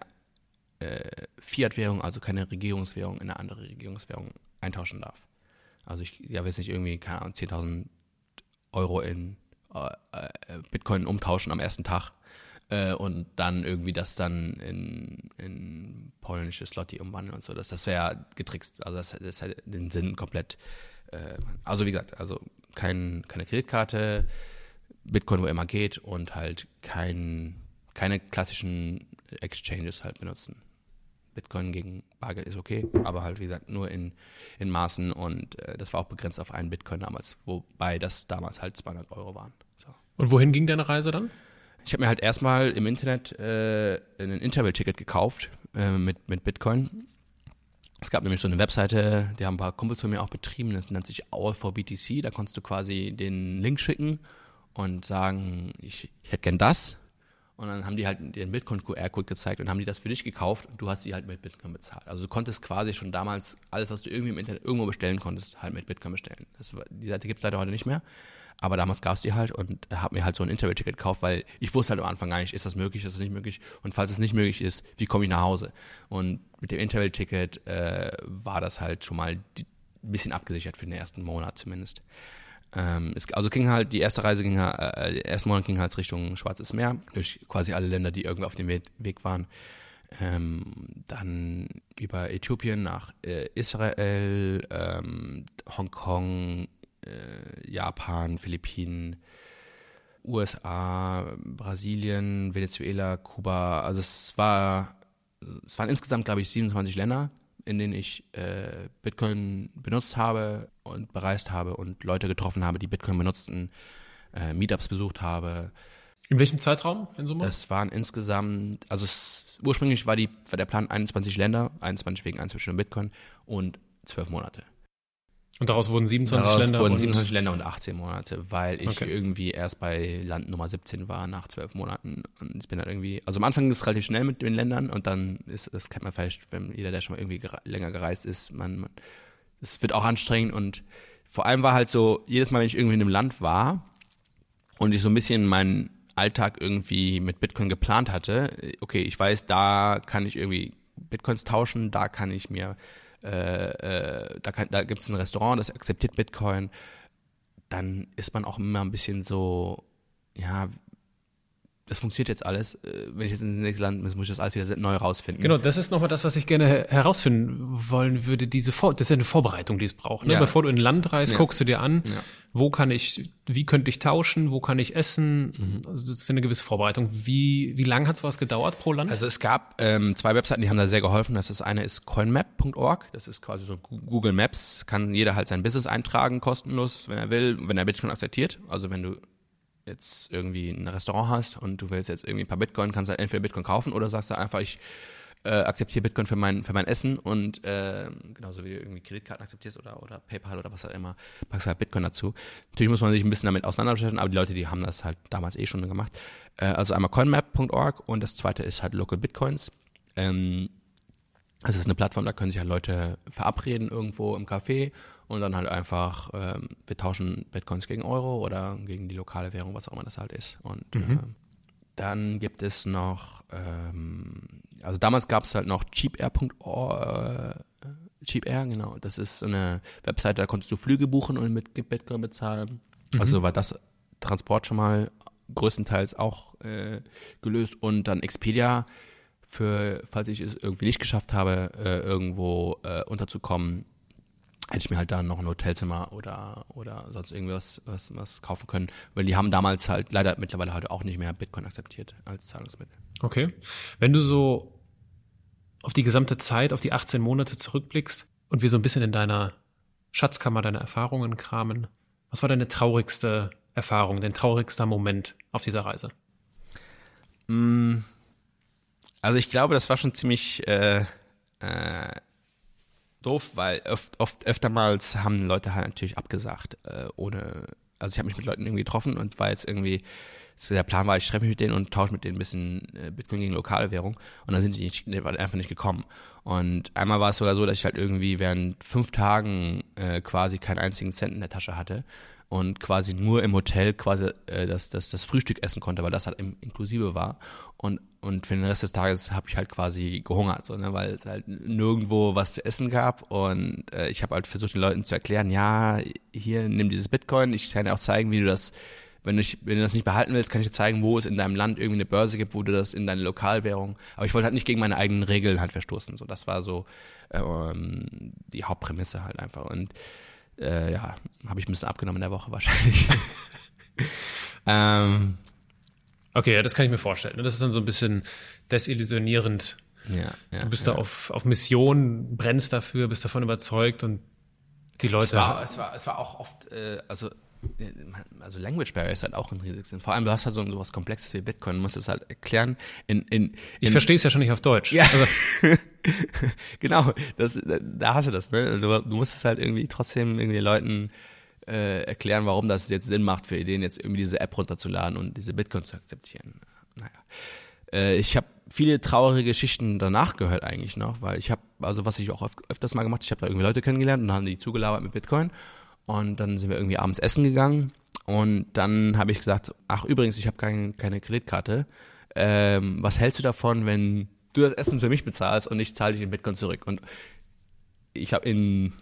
äh, Fiat-Währung, also keine Regierungswährung in eine andere Regierungswährung eintauschen darf. Also ich will jetzt nicht irgendwie, keine Ahnung, 10.000 Euro in äh, äh, Bitcoin umtauschen am ersten Tag äh, und dann irgendwie das dann in, in polnische Slotty umwandeln und so. Das, das wäre getrickst. Also das, das hat den Sinn komplett. Äh, also wie gesagt, also kein, keine Kreditkarte, Bitcoin, wo immer geht und halt kein, keine klassischen Exchanges halt benutzen. Bitcoin gegen Bargeld ist okay, aber halt wie gesagt nur in, in Maßen und äh, das war auch begrenzt auf einen Bitcoin damals, wobei das damals halt 200 Euro waren. So. Und wohin ging deine Reise dann? Ich habe mir halt erstmal im Internet äh, ein Interrail-Ticket gekauft äh, mit, mit Bitcoin. Es gab nämlich so eine Webseite, die haben ein paar Kumpels von mir auch betrieben, das nennt sich All for BTC. Da konntest du quasi den Link schicken und sagen, ich, ich hätte gern das. Und dann haben die halt den Bitcoin-QR-Code gezeigt und haben die das für dich gekauft und du hast sie halt mit Bitcoin bezahlt. Also du konntest quasi schon damals alles, was du irgendwie im Internet irgendwo bestellen konntest, halt mit Bitcoin bestellen. Das, die Seite gibt es leider heute nicht mehr. Aber damals gab es die halt und habe mir halt so ein Interrail-Ticket gekauft, weil ich wusste halt am Anfang gar nicht, ist das möglich, ist das nicht möglich und falls es nicht möglich ist, wie komme ich nach Hause? Und mit dem Interrail-Ticket äh, war das halt schon mal ein bisschen abgesichert für den ersten Monat zumindest. Ähm, es, also ging halt, die erste Reise ging äh, der erste Monat ging halt Richtung Schwarzes Meer, durch quasi alle Länder, die irgendwie auf dem Weg waren. Ähm, dann über Äthiopien nach äh, Israel, ähm, Hongkong, äh, Japan, Philippinen, USA, Brasilien, Venezuela, Kuba. Also es war, es waren insgesamt, glaube ich, 27 Länder in denen ich äh, Bitcoin benutzt habe und bereist habe und Leute getroffen habe, die Bitcoin benutzten, äh, Meetups besucht habe. In welchem Zeitraum in Summe? Es waren insgesamt, also es, ursprünglich war, die, war der Plan 21 Länder, 21 wegen 21 Bitcoin und 12 Monate. Und daraus wurden 27 daraus Länder? wurden 27 Länder und 18 Monate, weil ich okay. irgendwie erst bei Land Nummer 17 war nach 12 Monaten. Und ich bin dann irgendwie, also am Anfang ist es relativ schnell mit den Ländern und dann ist, das kennt man vielleicht, wenn jeder, der schon mal irgendwie länger gereist ist, man, man, es wird auch anstrengend und vor allem war halt so, jedes Mal, wenn ich irgendwie in einem Land war und ich so ein bisschen meinen Alltag irgendwie mit Bitcoin geplant hatte, okay, ich weiß, da kann ich irgendwie Bitcoins tauschen, da kann ich mir äh, äh, da, da gibt es ein Restaurant, das akzeptiert Bitcoin, dann ist man auch immer ein bisschen so, ja, das funktioniert jetzt alles. Äh, wenn ich jetzt ins nächste Land muss, muss ich das alles wieder neu rausfinden. Genau, das ist nochmal das, was ich gerne herausfinden wollen würde. Diese Vor das ist ja eine Vorbereitung, die es braucht. Ne? Ja. Bevor du in ein Land reist, ja. guckst du dir an, ja. wo kann ich, wie könnte ich tauschen, wo kann ich essen. Mhm. Also das ist eine gewisse Vorbereitung. Wie, wie lang hat sowas gedauert pro Land? Also es gab ähm, zwei Webseiten, die haben da sehr geholfen. Das ist eine ist coinmap.org. Das ist quasi so Google Maps. Kann jeder halt sein Business eintragen, kostenlos, wenn er will, wenn er Bitcoin akzeptiert. Also wenn du jetzt irgendwie ein Restaurant hast und du willst jetzt irgendwie ein paar Bitcoin, kannst halt entweder Bitcoin kaufen oder sagst du einfach, ich äh, akzeptiere Bitcoin für mein, für mein Essen und äh, genauso wie du irgendwie Kreditkarten akzeptierst oder, oder PayPal oder was auch immer, packst halt Bitcoin dazu. Natürlich muss man sich ein bisschen damit auseinandersetzen, aber die Leute, die haben das halt damals eh schon gemacht. Äh, also einmal coinmap.org und das zweite ist halt Local Bitcoins. Ähm, es ist eine Plattform, da können sich halt Leute verabreden irgendwo im Café und dann halt einfach, ähm, wir tauschen Bitcoins gegen Euro oder gegen die lokale Währung, was auch immer das halt ist. Und mhm. ähm, dann gibt es noch, ähm, also damals gab es halt noch cheapair.org, äh, cheapair, genau, das ist so eine Webseite, da konntest du Flüge buchen und mit Bitcoin bezahlen. Mhm. Also war das Transport schon mal größtenteils auch äh, gelöst und dann Expedia für, falls ich es irgendwie nicht geschafft habe, äh, irgendwo äh, unterzukommen, hätte ich mir halt da noch ein Hotelzimmer oder, oder sonst irgendwas was, was kaufen können, weil die haben damals halt leider mittlerweile halt auch nicht mehr Bitcoin akzeptiert als Zahlungsmittel. Okay. Wenn du so auf die gesamte Zeit, auf die 18 Monate zurückblickst und wir so ein bisschen in deiner Schatzkammer deine Erfahrungen kramen, was war deine traurigste Erfahrung, dein traurigster Moment auf dieser Reise? Mm, also ich glaube, das war schon ziemlich äh, äh, doof, weil oft, oft öftermals haben Leute halt natürlich abgesagt, äh, ohne, also ich habe mich mit Leuten irgendwie getroffen und war jetzt irgendwie, so der Plan war, ich treffe mich mit denen und tausche mit denen ein bisschen äh, Bitcoin gegen lokale Währung und dann sind die nicht, einfach nicht gekommen. Und einmal war es sogar so, dass ich halt irgendwie während fünf Tagen äh, quasi keinen einzigen Cent in der Tasche hatte und quasi nur im Hotel quasi äh, das, das, das Frühstück essen konnte, weil das halt im, inklusive war. Und, und für den Rest des Tages habe ich halt quasi gehungert, so, ne, weil es halt nirgendwo was zu essen gab. Und äh, ich habe halt versucht, den Leuten zu erklären, ja, hier, nimm dieses Bitcoin, ich kann dir auch zeigen, wie du das wenn du, wenn du das nicht behalten willst, kann ich dir zeigen, wo es in deinem Land irgendwie eine Börse gibt, wo du das in deine Lokalwährung. Aber ich wollte halt nicht gegen meine eigenen Regeln halt verstoßen. So, das war so ähm, die Hauptprämisse halt einfach. Und äh, ja, habe ich ein bisschen abgenommen in der Woche wahrscheinlich. ähm, okay, ja, das kann ich mir vorstellen. Das ist dann so ein bisschen desillusionierend. Ja, ja, du bist ja. da auf, auf Mission, brennst dafür, bist davon überzeugt und die Leute. Es war, es war, es war auch oft, äh, also also Language Barrier ist halt auch ein riesiges. Vor allem, du hast halt so was Komplexes wie Bitcoin, du musst es halt erklären in, in, in Ich verstehe es ja schon nicht auf Deutsch. Ja. Also. genau, das, da hast du das, ne? Du, du musst es halt irgendwie trotzdem irgendwie Leuten äh, erklären, warum das jetzt Sinn macht für Ideen, jetzt irgendwie diese App runterzuladen und diese Bitcoin zu akzeptieren. Naja. Äh, ich habe viele traurige Geschichten danach gehört eigentlich noch, weil ich habe, also was ich auch öf öfters mal gemacht, ich habe da irgendwie Leute kennengelernt und haben die zugelabert mit Bitcoin und dann sind wir irgendwie abends essen gegangen und dann habe ich gesagt, ach übrigens, ich habe kein, keine Kreditkarte. Ähm, was hältst du davon, wenn du das Essen für mich bezahlst und ich zahle dich in Bitcoin zurück? Und ich habe in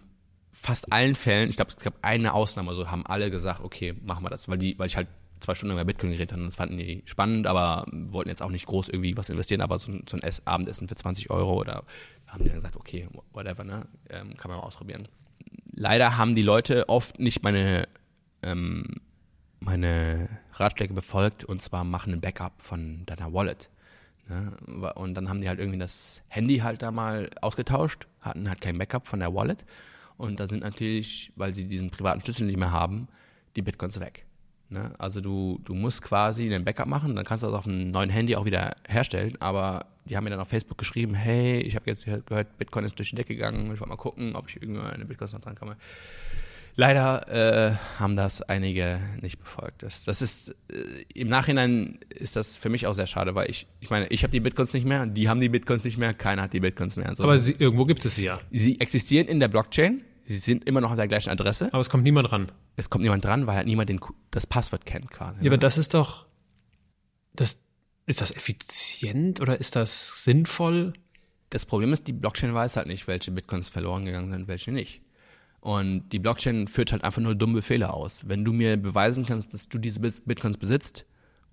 fast allen Fällen, ich glaube, es gab eine Ausnahme, so haben alle gesagt, okay, machen wir das, weil die, weil ich halt zwei Stunden über Bitcoin geredet habe das fanden die spannend, aber wollten jetzt auch nicht groß irgendwie was investieren, aber so ein, so ein Abendessen für 20 Euro oder haben die dann gesagt, okay, whatever, ne, ähm, kann man mal ausprobieren leider haben die Leute oft nicht meine, ähm, meine Ratschläge befolgt und zwar machen ein Backup von deiner Wallet. Ne? Und dann haben die halt irgendwie das Handy halt da mal ausgetauscht, hatten halt kein Backup von der Wallet. Und da sind natürlich, weil sie diesen privaten Schlüssel nicht mehr haben, die Bitcoins weg. Ne? Also du, du musst quasi einen Backup machen, dann kannst du das auf einem neuen Handy auch wieder herstellen, aber die haben mir dann auf Facebook geschrieben, hey, ich habe jetzt gehört, Bitcoin ist durch die Decke gegangen, ich wollte mal gucken, ob ich irgendwann eine Bitcoin noch dran komme. Leider äh, haben das einige nicht befolgt. Das, das ist äh, im Nachhinein ist das für mich auch sehr schade, weil ich, ich meine, ich habe die Bitcoins nicht mehr, die haben die Bitcoins nicht mehr, keiner hat die Bitcoins mehr. So. Aber sie, irgendwo gibt es sie ja. Sie existieren in der Blockchain, sie sind immer noch an der gleichen Adresse. Aber es kommt niemand ran. Es kommt niemand dran, weil halt niemand den, das Passwort kennt quasi. Ja, ne? aber das ist doch, das, ist das effizient oder ist das sinnvoll? Das Problem ist, die Blockchain weiß halt nicht, welche Bitcoins verloren gegangen sind, welche nicht. Und die Blockchain führt halt einfach nur dumme Befehle aus. Wenn du mir beweisen kannst, dass du diese Bitcoins besitzt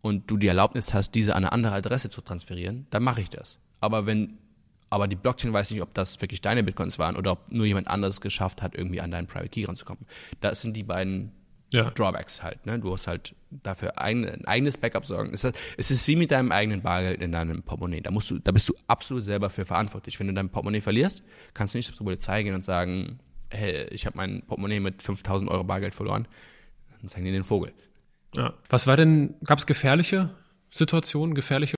und du die Erlaubnis hast, diese an eine andere Adresse zu transferieren, dann mache ich das. Aber wenn, aber die Blockchain weiß nicht, ob das wirklich deine Bitcoins waren oder ob nur jemand anderes geschafft hat, irgendwie an deinen Private Key ranzukommen. Das sind die beiden ja. Drawbacks halt. Ne? Du hast halt dafür ein, ein eigenes Backup sorgen. Es ist, es ist wie mit deinem eigenen Bargeld in deinem Portemonnaie. Da musst du, da bist du absolut selber für verantwortlich. Wenn du dein Portemonnaie verlierst, kannst du nicht zur Polizei gehen und sagen, hey, ich habe mein Portemonnaie mit 5000 Euro Bargeld verloren. Dann zeigen die den Vogel. Ja. Was war denn, gab es gefährliche Situationen, gefährliche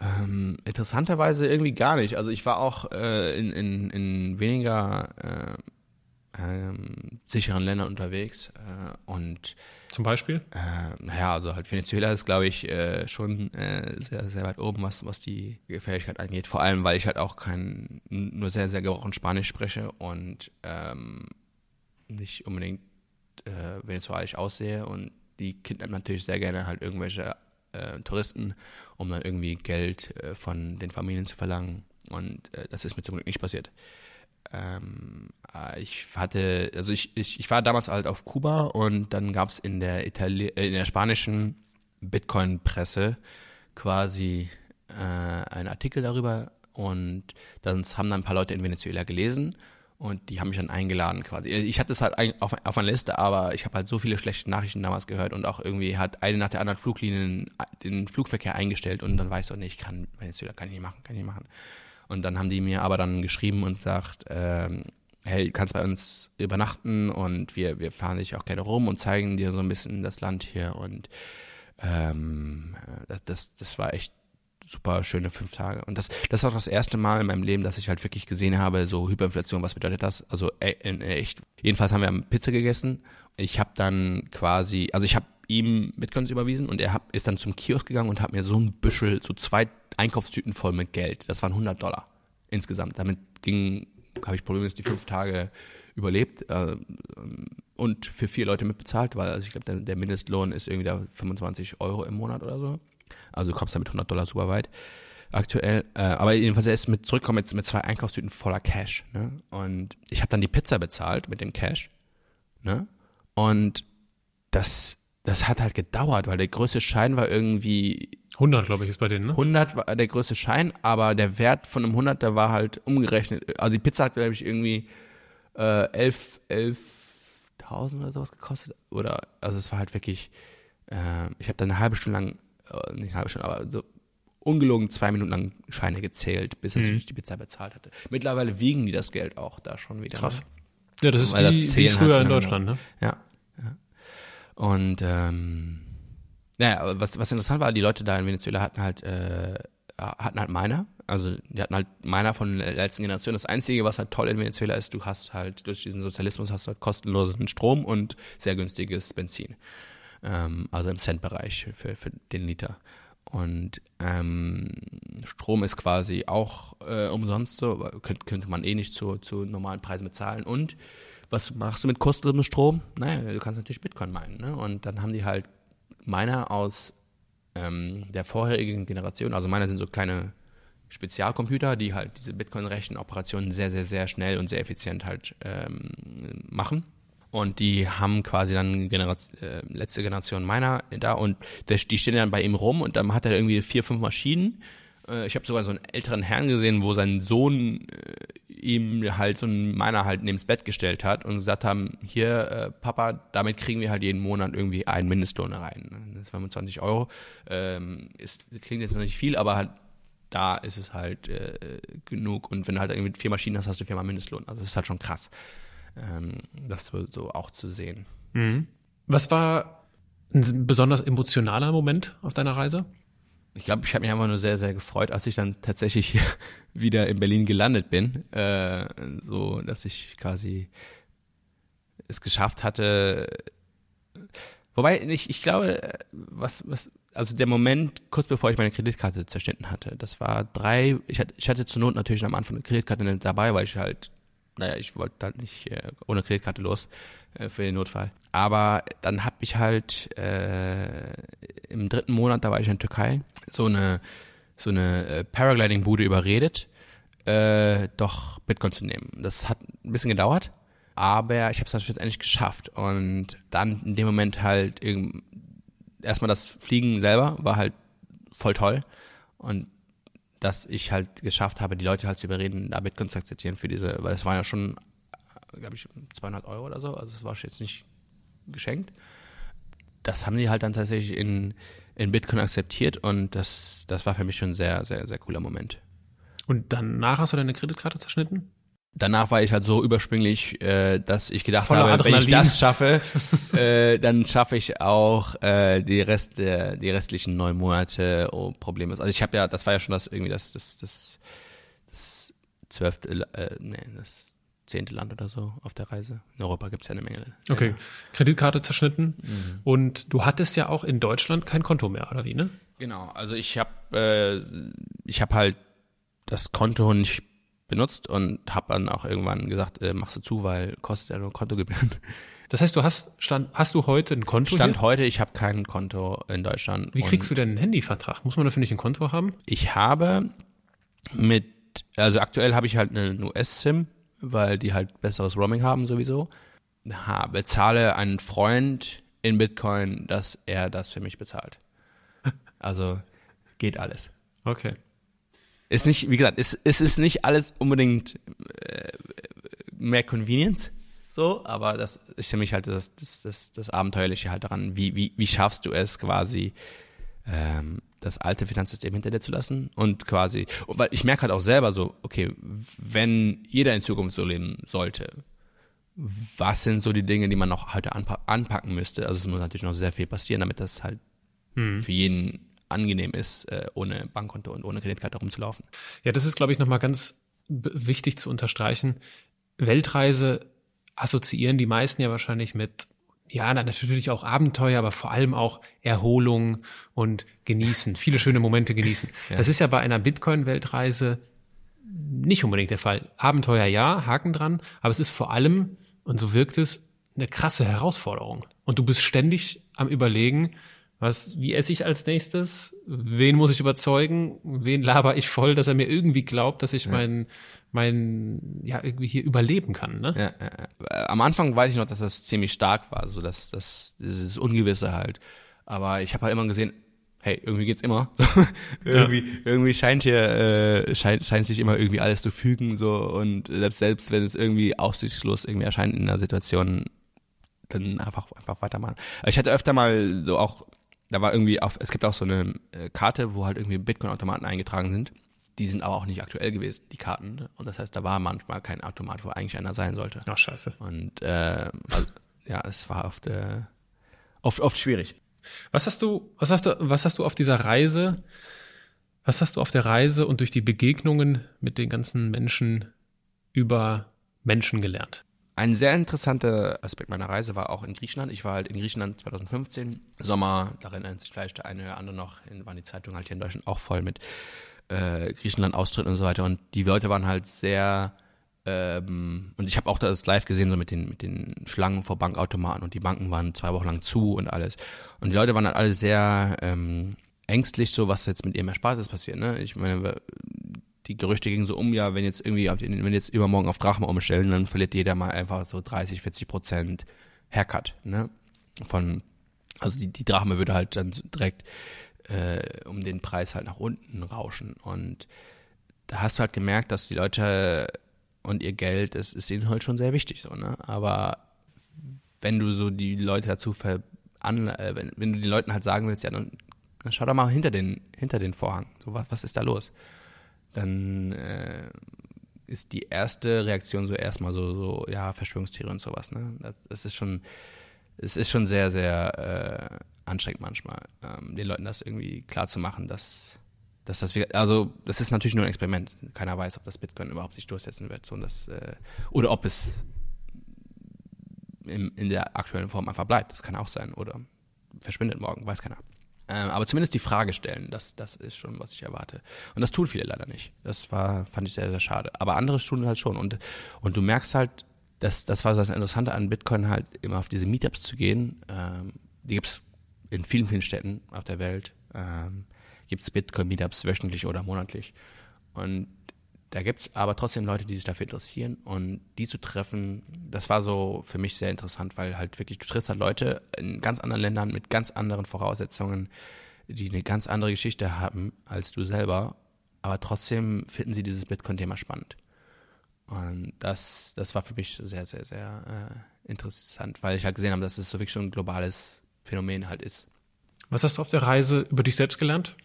ähm, interessanterweise irgendwie gar nicht. Also ich war auch äh, in, in, in weniger äh, ähm, sicheren Ländern unterwegs äh, und zum Beispiel? Äh, naja, also halt Venezuela ist, glaube ich, äh, schon äh, sehr, sehr weit oben, was, was die Gefährlichkeit angeht. Vor allem, weil ich halt auch kein, nur sehr, sehr gebrochen Spanisch spreche und ähm, nicht unbedingt äh, venezuelisch aussehe und die kidnappen natürlich sehr gerne halt irgendwelche äh, Touristen, um dann irgendwie Geld von den Familien zu verlangen. Und das ist mir zum Glück nicht passiert. Ähm, äh, ich hatte, also ich, ich, ich war damals halt auf Kuba und dann gab es in der Itali äh, in der spanischen Bitcoin-Presse quasi äh, einen Artikel darüber und dann haben dann ein paar Leute in Venezuela gelesen und die haben mich dann eingeladen quasi. Ich hatte es halt auf, auf meiner Liste, aber ich habe halt so viele schlechte Nachrichten damals gehört und auch irgendwie hat eine nach der anderen Fluglinien den Flugverkehr eingestellt und dann war ich so, nee, ich kann Venezuela kann ich nicht machen, kann ich nicht machen. Und dann haben die mir aber dann geschrieben und gesagt, ähm, hey, du kannst bei uns übernachten und wir, wir fahren dich auch gerne rum und zeigen dir so ein bisschen das Land hier. Und ähm, das, das, das war echt super schöne fünf Tage. Und das, das ist auch das erste Mal in meinem Leben, dass ich halt wirklich gesehen habe, so Hyperinflation, was bedeutet das? Also echt. Jedenfalls haben wir Pizza gegessen. Ich habe dann quasi, also ich habe ihm Bitcoins überwiesen und er hab, ist dann zum Kiosk gegangen und hat mir so ein Büschel, so zwei Einkaufstüten voll mit Geld. Das waren 100 Dollar insgesamt. Damit ging, habe ich problemlos die fünf Tage überlebt äh, und für vier Leute mitbezahlt, weil also ich glaube, der, der, Mindestlohn ist irgendwie da 25 Euro im Monat oder so. Also du kommst da mit 100 Dollar super weit aktuell. Äh, aber jedenfalls er ist mit zurückgekommen mit, mit zwei Einkaufstüten voller Cash. Ne? Und ich habe dann die Pizza bezahlt mit dem Cash. Ne? Und das das hat halt gedauert, weil der größte Schein war irgendwie 100, glaube ich, ist bei denen, ne? 100 war der größte Schein, aber der Wert von einem 100, der war halt umgerechnet. Also die Pizza hat, glaube ich, irgendwie äh, 11, 11.000 oder sowas gekostet. Oder, also es war halt wirklich, äh, ich habe dann eine halbe Stunde lang, äh, nicht eine halbe Stunde, aber so ungelogen zwei Minuten lang Scheine gezählt, bis mhm. ich die Pizza bezahlt hatte. Mittlerweile wiegen die das Geld auch da schon wieder. Krass. Ne? Ja, das ist Weil wie, das wie früher in Deutschland, ne? Ja. Und ähm, naja, was, was interessant war, die Leute da in Venezuela hatten halt, äh, hatten halt Miner. Also die hatten halt Miner von der letzten Generation. Das Einzige, was halt toll in Venezuela ist, du hast halt durch diesen Sozialismus hast du halt kostenlosen Strom und sehr günstiges Benzin. Ähm, also im Centbereich für, für den Liter. Und ähm, Strom ist quasi auch äh, umsonst so, könnte, könnte man eh nicht zu, zu normalen Preisen bezahlen. Und was machst du mit kostenlosem Strom? Naja, du kannst natürlich Bitcoin meinen. Ne? Und dann haben die halt Miner aus ähm, der vorherigen Generation, also Miner sind so kleine Spezialcomputer, die halt diese Bitcoin-Rechenoperationen sehr, sehr, sehr schnell und sehr effizient halt ähm, machen. Und die haben quasi dann Generation, äh, letzte Generation Miner da und der, die stehen dann bei ihm rum und dann hat er irgendwie vier, fünf Maschinen. Äh, ich habe sogar so einen älteren Herrn gesehen, wo sein Sohn äh, ihm halt so ein Miner halt neben Bett gestellt hat und gesagt haben, hier, äh, Papa, damit kriegen wir halt jeden Monat irgendwie einen Mindestlohn rein. Das ist 25 Euro. Ähm, ist, klingt jetzt noch nicht viel, aber halt da ist es halt äh, genug. Und wenn du halt irgendwie vier Maschinen hast, hast du viermal Mindestlohn. Also das ist halt schon krass, ähm, das so auch zu sehen. Mhm. Was war ein besonders emotionaler Moment auf deiner Reise? Ich glaube, ich habe mich einfach nur sehr, sehr gefreut, als ich dann tatsächlich wieder in Berlin gelandet bin. Äh, so, dass ich quasi es geschafft hatte. Wobei, ich, ich glaube, was, was, also der Moment, kurz bevor ich meine Kreditkarte zerschnitten hatte, das war drei, ich hatte, ich hatte zur Not natürlich am Anfang eine Kreditkarte dabei, weil ich halt naja, ich wollte halt nicht äh, ohne Kreditkarte los für den Notfall. Aber dann habe ich halt äh, im dritten Monat, da war ich in der Türkei, so eine so eine äh, Paragliding-Bude überredet, äh, doch Bitcoin zu nehmen. Das hat ein bisschen gedauert, aber ich habe es dann schlussendlich geschafft. Und dann in dem Moment halt erstmal das Fliegen selber war halt voll toll. Und dass ich halt geschafft habe, die Leute halt zu überreden, da Bitcoin zu akzeptieren für diese, weil es waren ja schon, glaube ich, 200 Euro oder so, also es war jetzt nicht geschenkt. Das haben die halt dann tatsächlich in, in Bitcoin akzeptiert und das, das war für mich schon ein sehr, sehr, sehr cooler Moment. Und danach hast du deine Kreditkarte zerschnitten? danach war ich halt so überspringlich, äh, dass ich gedacht Voller habe, Adrenalin. wenn ich das schaffe, äh, dann schaffe ich auch äh, die Rest, äh, die restlichen neun Monate oh, Probleme. Also ich habe ja, das war ja schon das irgendwie das das das, das zwölfte, äh, nee, das zehnte Land oder so auf der Reise. In Europa gibt es ja eine Menge. Okay, Kreditkarte zerschnitten. Mhm. Und du hattest ja auch in Deutschland kein Konto mehr, oder wie, ne? Genau, also ich habe äh, ich habe halt das Konto nicht benutzt und habe dann auch irgendwann gesagt, äh, machst du zu, weil kostet ja nur Kontogebühren. Das heißt, du hast stand, hast du heute ein Konto? Stand hier? heute, ich habe kein Konto in Deutschland. Wie kriegst du denn einen Handyvertrag? Muss man dafür nicht ein Konto haben? Ich habe mit, also aktuell habe ich halt einen US-SIM, weil die halt besseres Roaming haben sowieso. Ha, bezahle einen Freund in Bitcoin, dass er das für mich bezahlt. Also geht alles. Okay. Ist nicht, wie gesagt, es, es ist nicht alles unbedingt äh, mehr Convenience, so, aber das ist für mich halt das, das, das, das Abenteuerliche halt daran. Wie, wie, wie schaffst du es quasi, ähm, das alte Finanzsystem hinter dir zu lassen und quasi, weil ich merke halt auch selber so, okay, wenn jeder in Zukunft so leben sollte, was sind so die Dinge, die man noch heute anpa anpacken müsste? Also es muss natürlich noch sehr viel passieren, damit das halt hm. für jeden angenehm ist, äh, ohne Bankkonto und ohne Kreditkarte rumzulaufen. Ja, das ist, glaube ich, nochmal ganz wichtig zu unterstreichen. Weltreise assoziieren die meisten ja wahrscheinlich mit, ja, natürlich auch Abenteuer, aber vor allem auch Erholung und genießen, viele schöne Momente genießen. Ja. Das ist ja bei einer Bitcoin-Weltreise nicht unbedingt der Fall. Abenteuer ja, Haken dran, aber es ist vor allem, und so wirkt es, eine krasse Herausforderung. Und du bist ständig am Überlegen, was, wie esse ich als nächstes? Wen muss ich überzeugen? Wen laber ich voll, dass er mir irgendwie glaubt, dass ich ja. mein, mein, ja, irgendwie hier überleben kann, ne? Ja, ja. Am Anfang weiß ich noch, dass das ziemlich stark war, so dass, das, dieses Ungewisse halt. Aber ich habe halt immer gesehen, hey, irgendwie geht's immer. irgendwie, ja. irgendwie scheint hier, äh, scheint, scheint sich immer irgendwie alles zu fügen, so, und selbst, selbst wenn es irgendwie aussichtslos irgendwie erscheint in einer Situation, dann einfach, einfach weitermachen. Ich hatte öfter mal so auch da war irgendwie auf, es gibt auch so eine äh, Karte, wo halt irgendwie Bitcoin-Automaten eingetragen sind. Die sind aber auch nicht aktuell gewesen, die Karten. Und das heißt, da war manchmal kein Automat, wo eigentlich einer sein sollte. Ach, scheiße. Und äh, also, ja, es war oft, äh, oft, oft schwierig. Was hast du, was hast du, was hast du auf dieser Reise, was hast du auf der Reise und durch die Begegnungen mit den ganzen Menschen über Menschen gelernt? Ein sehr interessanter Aspekt meiner Reise war auch in Griechenland. Ich war halt in Griechenland 2015, Sommer, darin erinnert sich vielleicht der eine oder andere noch, waren die Zeitungen halt hier in Deutschland auch voll mit äh, Griechenland-Austritten und so weiter. Und die Leute waren halt sehr, ähm, und ich habe auch das live gesehen, so mit den, mit den Schlangen vor Bankautomaten und die Banken waren zwei Wochen lang zu und alles. Und die Leute waren halt alle sehr ähm, ängstlich, so was jetzt mit ihrem Erspartes passiert. Ne? Ich meine, die Gerüchte gingen so um, ja, wenn jetzt irgendwie, wenn jetzt übermorgen auf Drachma umstellen, dann verliert jeder mal einfach so 30, 40 Prozent Haircut, ne? Von, also die, die Drachme würde halt dann direkt äh, um den Preis halt nach unten rauschen. Und da hast du halt gemerkt, dass die Leute und ihr Geld, es ist ihnen halt schon sehr wichtig so, ne? Aber wenn du so die Leute dazu ver an, äh, wenn, wenn du den Leuten halt sagen willst, ja, dann, dann schau doch mal hinter den, hinter den Vorhang. So, was, was ist da los? Dann äh, ist die erste Reaktion so erstmal so, so ja, Verschwörungstheorie und sowas. Ne? Das, das ist schon, es ist schon sehr, sehr äh, anstrengend manchmal, ähm, den Leuten das irgendwie klar zu machen, dass, dass das, also das ist natürlich nur ein Experiment. Keiner weiß, ob das Bitcoin überhaupt sich durchsetzen wird. So, und das, äh, oder ob es in, in der aktuellen Form einfach bleibt. Das kann auch sein. Oder verschwindet morgen, weiß keiner. Ähm, aber zumindest die Frage stellen, das, das ist schon, was ich erwarte. Und das tun viele leider nicht. Das war, fand ich sehr, sehr schade. Aber andere tun halt schon. Und, und du merkst halt, dass, das war das Interessante an Bitcoin halt, immer auf diese Meetups zu gehen. Ähm, die gibt's in vielen, vielen Städten auf der Welt. Ähm, gibt's Bitcoin-Meetups wöchentlich oder monatlich. Und da gibt's aber trotzdem Leute, die sich dafür interessieren und die zu treffen, das war so für mich sehr interessant, weil halt wirklich, du triffst halt Leute in ganz anderen Ländern mit ganz anderen Voraussetzungen, die eine ganz andere Geschichte haben als du selber, aber trotzdem finden sie dieses Bitcoin-Thema spannend. Und das, das war für mich sehr, sehr, sehr äh, interessant, weil ich halt gesehen habe, dass es so wirklich schon ein globales Phänomen halt ist. Was hast du auf der Reise über dich selbst gelernt?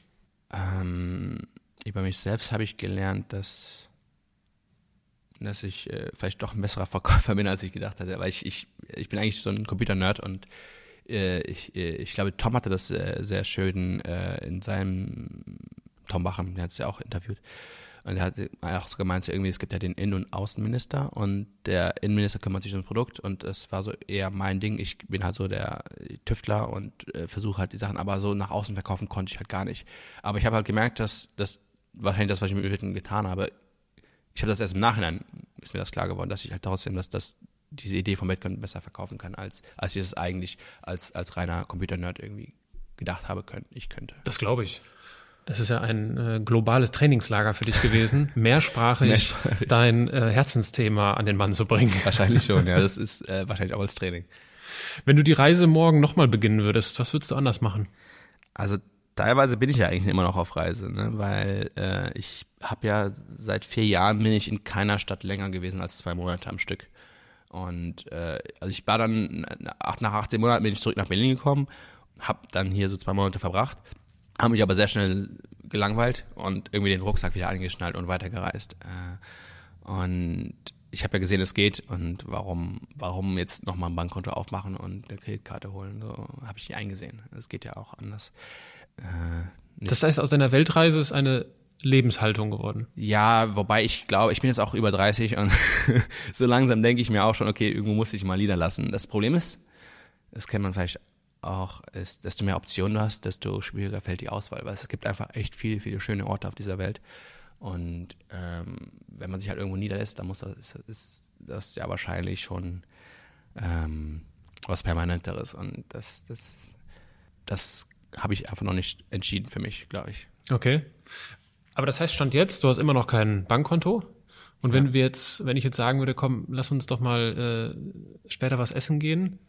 Ähm, über mich selbst habe ich gelernt, dass, dass ich äh, vielleicht doch ein besserer Verkäufer bin, als ich gedacht hatte. Weil ich, ich, ich bin eigentlich so ein Computer-Nerd und äh, ich, äh, ich glaube, Tom hatte das äh, sehr schön äh, in seinem Tom Bachem, der hat es ja auch interviewt. Und er hat auch so gemeint, irgendwie, es gibt ja den Innen- und Außenminister und der Innenminister kümmert sich um das Produkt und das war so eher mein Ding. Ich bin halt so der Tüftler und äh, versuche halt die Sachen, aber so nach außen verkaufen konnte ich halt gar nicht. Aber ich habe halt gemerkt, dass das wahrscheinlich das, was ich mit Bitcoin getan habe, ich habe das erst im Nachhinein, ist mir das klar geworden, dass ich halt trotzdem, dass das diese Idee von Bitcoin besser verkaufen kann, als, als ich es eigentlich als, als reiner Computer-Nerd irgendwie gedacht habe, können, ich könnte. Das glaube ich. Das ist ja ein äh, globales Trainingslager für dich gewesen, mehrsprachig, Mehrsprachig. dein äh, Herzensthema an den Mann zu bringen. Wahrscheinlich schon, ja. Das ist äh, wahrscheinlich auch als Training. Wenn du die Reise morgen nochmal beginnen würdest, was würdest du anders machen? Also teilweise bin ich ja eigentlich immer noch auf Reise, ne? weil äh, ich habe ja seit vier Jahren bin ich in keiner Stadt länger gewesen als zwei Monate am Stück. Und äh, also ich war dann nach nach 18 Monaten bin ich zurück nach Berlin gekommen, habe dann hier so zwei Monate verbracht, habe mich aber sehr schnell gelangweilt und irgendwie den Rucksack wieder angeschnallt und weitergereist. Äh, und ich habe ja gesehen, es geht und warum, warum jetzt nochmal ein Bankkonto aufmachen und eine Kreditkarte holen, so habe ich nicht eingesehen. Es geht ja auch anders. Äh, Das heißt, aus deiner Weltreise ist eine Lebenshaltung geworden. Ja, wobei ich glaube, ich bin jetzt auch über 30 und so langsam denke ich mir auch schon, okay, irgendwo muss ich mal niederlassen. Das Problem ist, das kennt man vielleicht auch, ist, desto mehr Optionen du hast, desto schwieriger fällt die Auswahl, weil es gibt einfach echt viele, viele schöne Orte auf dieser Welt. Und ähm, wenn man sich halt irgendwo niederlässt, dann muss das, ist, ist das ja wahrscheinlich schon ähm, was Permanenteres. Und das, das, das habe ich einfach noch nicht entschieden für mich, glaube ich. Okay. Aber das heißt, Stand jetzt, du hast immer noch kein Bankkonto. Und wenn wir jetzt, wenn ich jetzt sagen würde, komm, lass uns doch mal äh, später was essen gehen,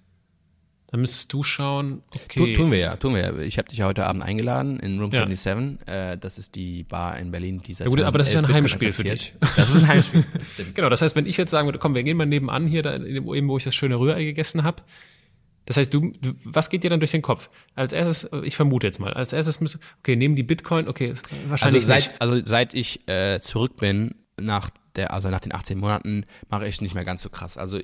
dann müsstest du schauen, okay. Tu, tun wir ja, tun wir ja. Ich habe dich ja heute Abend eingeladen in Room Ja. 77. Äh, das ist die Bar in Berlin, die seit Ja gut, aber das ist ja ein 2011 Heimspiel für dich. Das ist ein Heimspiel, das stimmt. Genau, das heißt, wenn ich jetzt sagen würde, komm, wir gehen mal nebenan hier, da, eben wo ich das schöne Rührei gegessen habe. Das heißt, du, du, was geht dir dann durch den Kopf? Als erstes, ich vermute jetzt mal, als erstes müsste, okay, nehmen die Bitcoin, okay, Also wahrscheinlich nicht. seit, also seit ich äh, zurück bin, nach der, also nach den 18 Monaten, mache ich nicht mehr ganz so krass. Also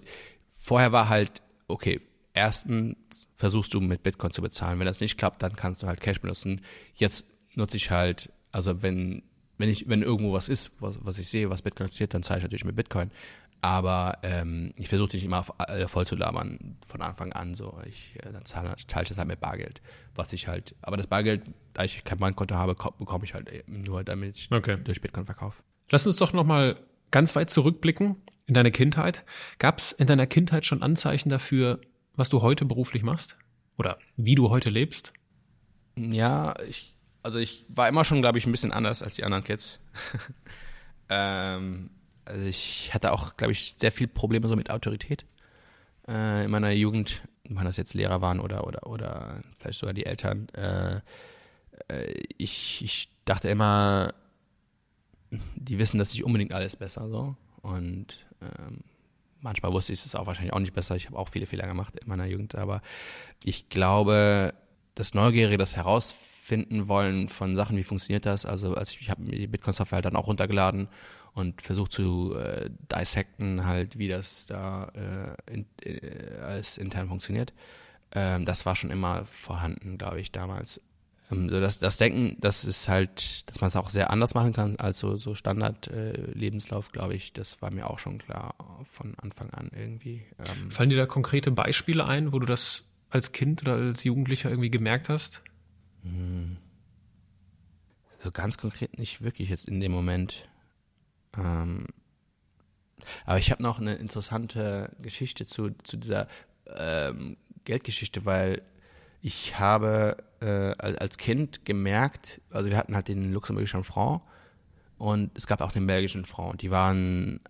vorher war halt, okay, erstens versuchst du mit Bitcoin zu bezahlen. Wenn das nicht klappt, dann kannst du halt Cash benutzen. Jetzt nutze ich halt, also wenn, wenn ich, wenn irgendwo was ist, was, was ich sehe, was Bitcoin interessiert, dann zahle ich natürlich mit Bitcoin. Aber ähm, ich versuche nicht immer äh, voll zu labern von Anfang an. So, ich äh, dann zahle, zahle ich das halt mit Bargeld, was ich halt. Aber das Bargeld, da ich kein Bankkonto habe, ko- bekomme ich halt eben nur, damit ich Okay. durch Bitcoin verkaufe. Lass uns doch noch mal ganz weit zurückblicken in deine Kindheit. Gab es in deiner Kindheit schon Anzeichen dafür, was du heute beruflich machst? Oder wie du heute lebst? Ja, ich, also ich war immer schon, glaube ich, ein bisschen anders als die anderen Kids. ähm, also ich hatte auch, glaube ich, sehr viel Probleme so mit Autorität äh, in meiner Jugend, wenn das jetzt Lehrer waren oder oder oder vielleicht sogar die Eltern. Äh, äh, ich, ich dachte immer, die wissen das nicht unbedingt alles besser so und ähm, manchmal wusste ich es auch wahrscheinlich auch nicht besser. Ich habe auch viele Fehler gemacht in meiner Jugend, aber ich glaube, das Neugierige, das herausfinden wollen von Sachen, wie funktioniert das. Also als ich, ich habe mir die Bitcoin-Software halt dann auch runtergeladen und versucht zu äh, dissecten halt, wie das da äh, in, äh, alles intern funktioniert. Ähm, das war schon immer vorhanden, glaube ich, damals. Ähm, so das, das Denken, das ist halt, dass man es auch sehr anders machen kann als so, so Standard-Lebenslauf, glaube ich, das war mir auch schon klar von Anfang an irgendwie. Ähm, Fallen dir da konkrete Beispiele ein, wo du das als Kind oder als Jugendlicher irgendwie gemerkt hast? So ganz konkret nicht wirklich jetzt in dem Moment. Ähm, aber ich habe noch eine interessante Geschichte zu, zu dieser ähm, Geldgeschichte, weil ich habe äh, als Kind gemerkt, also wir hatten halt den luxemburgischen Franc und es gab auch den belgischen Franc. und Die waren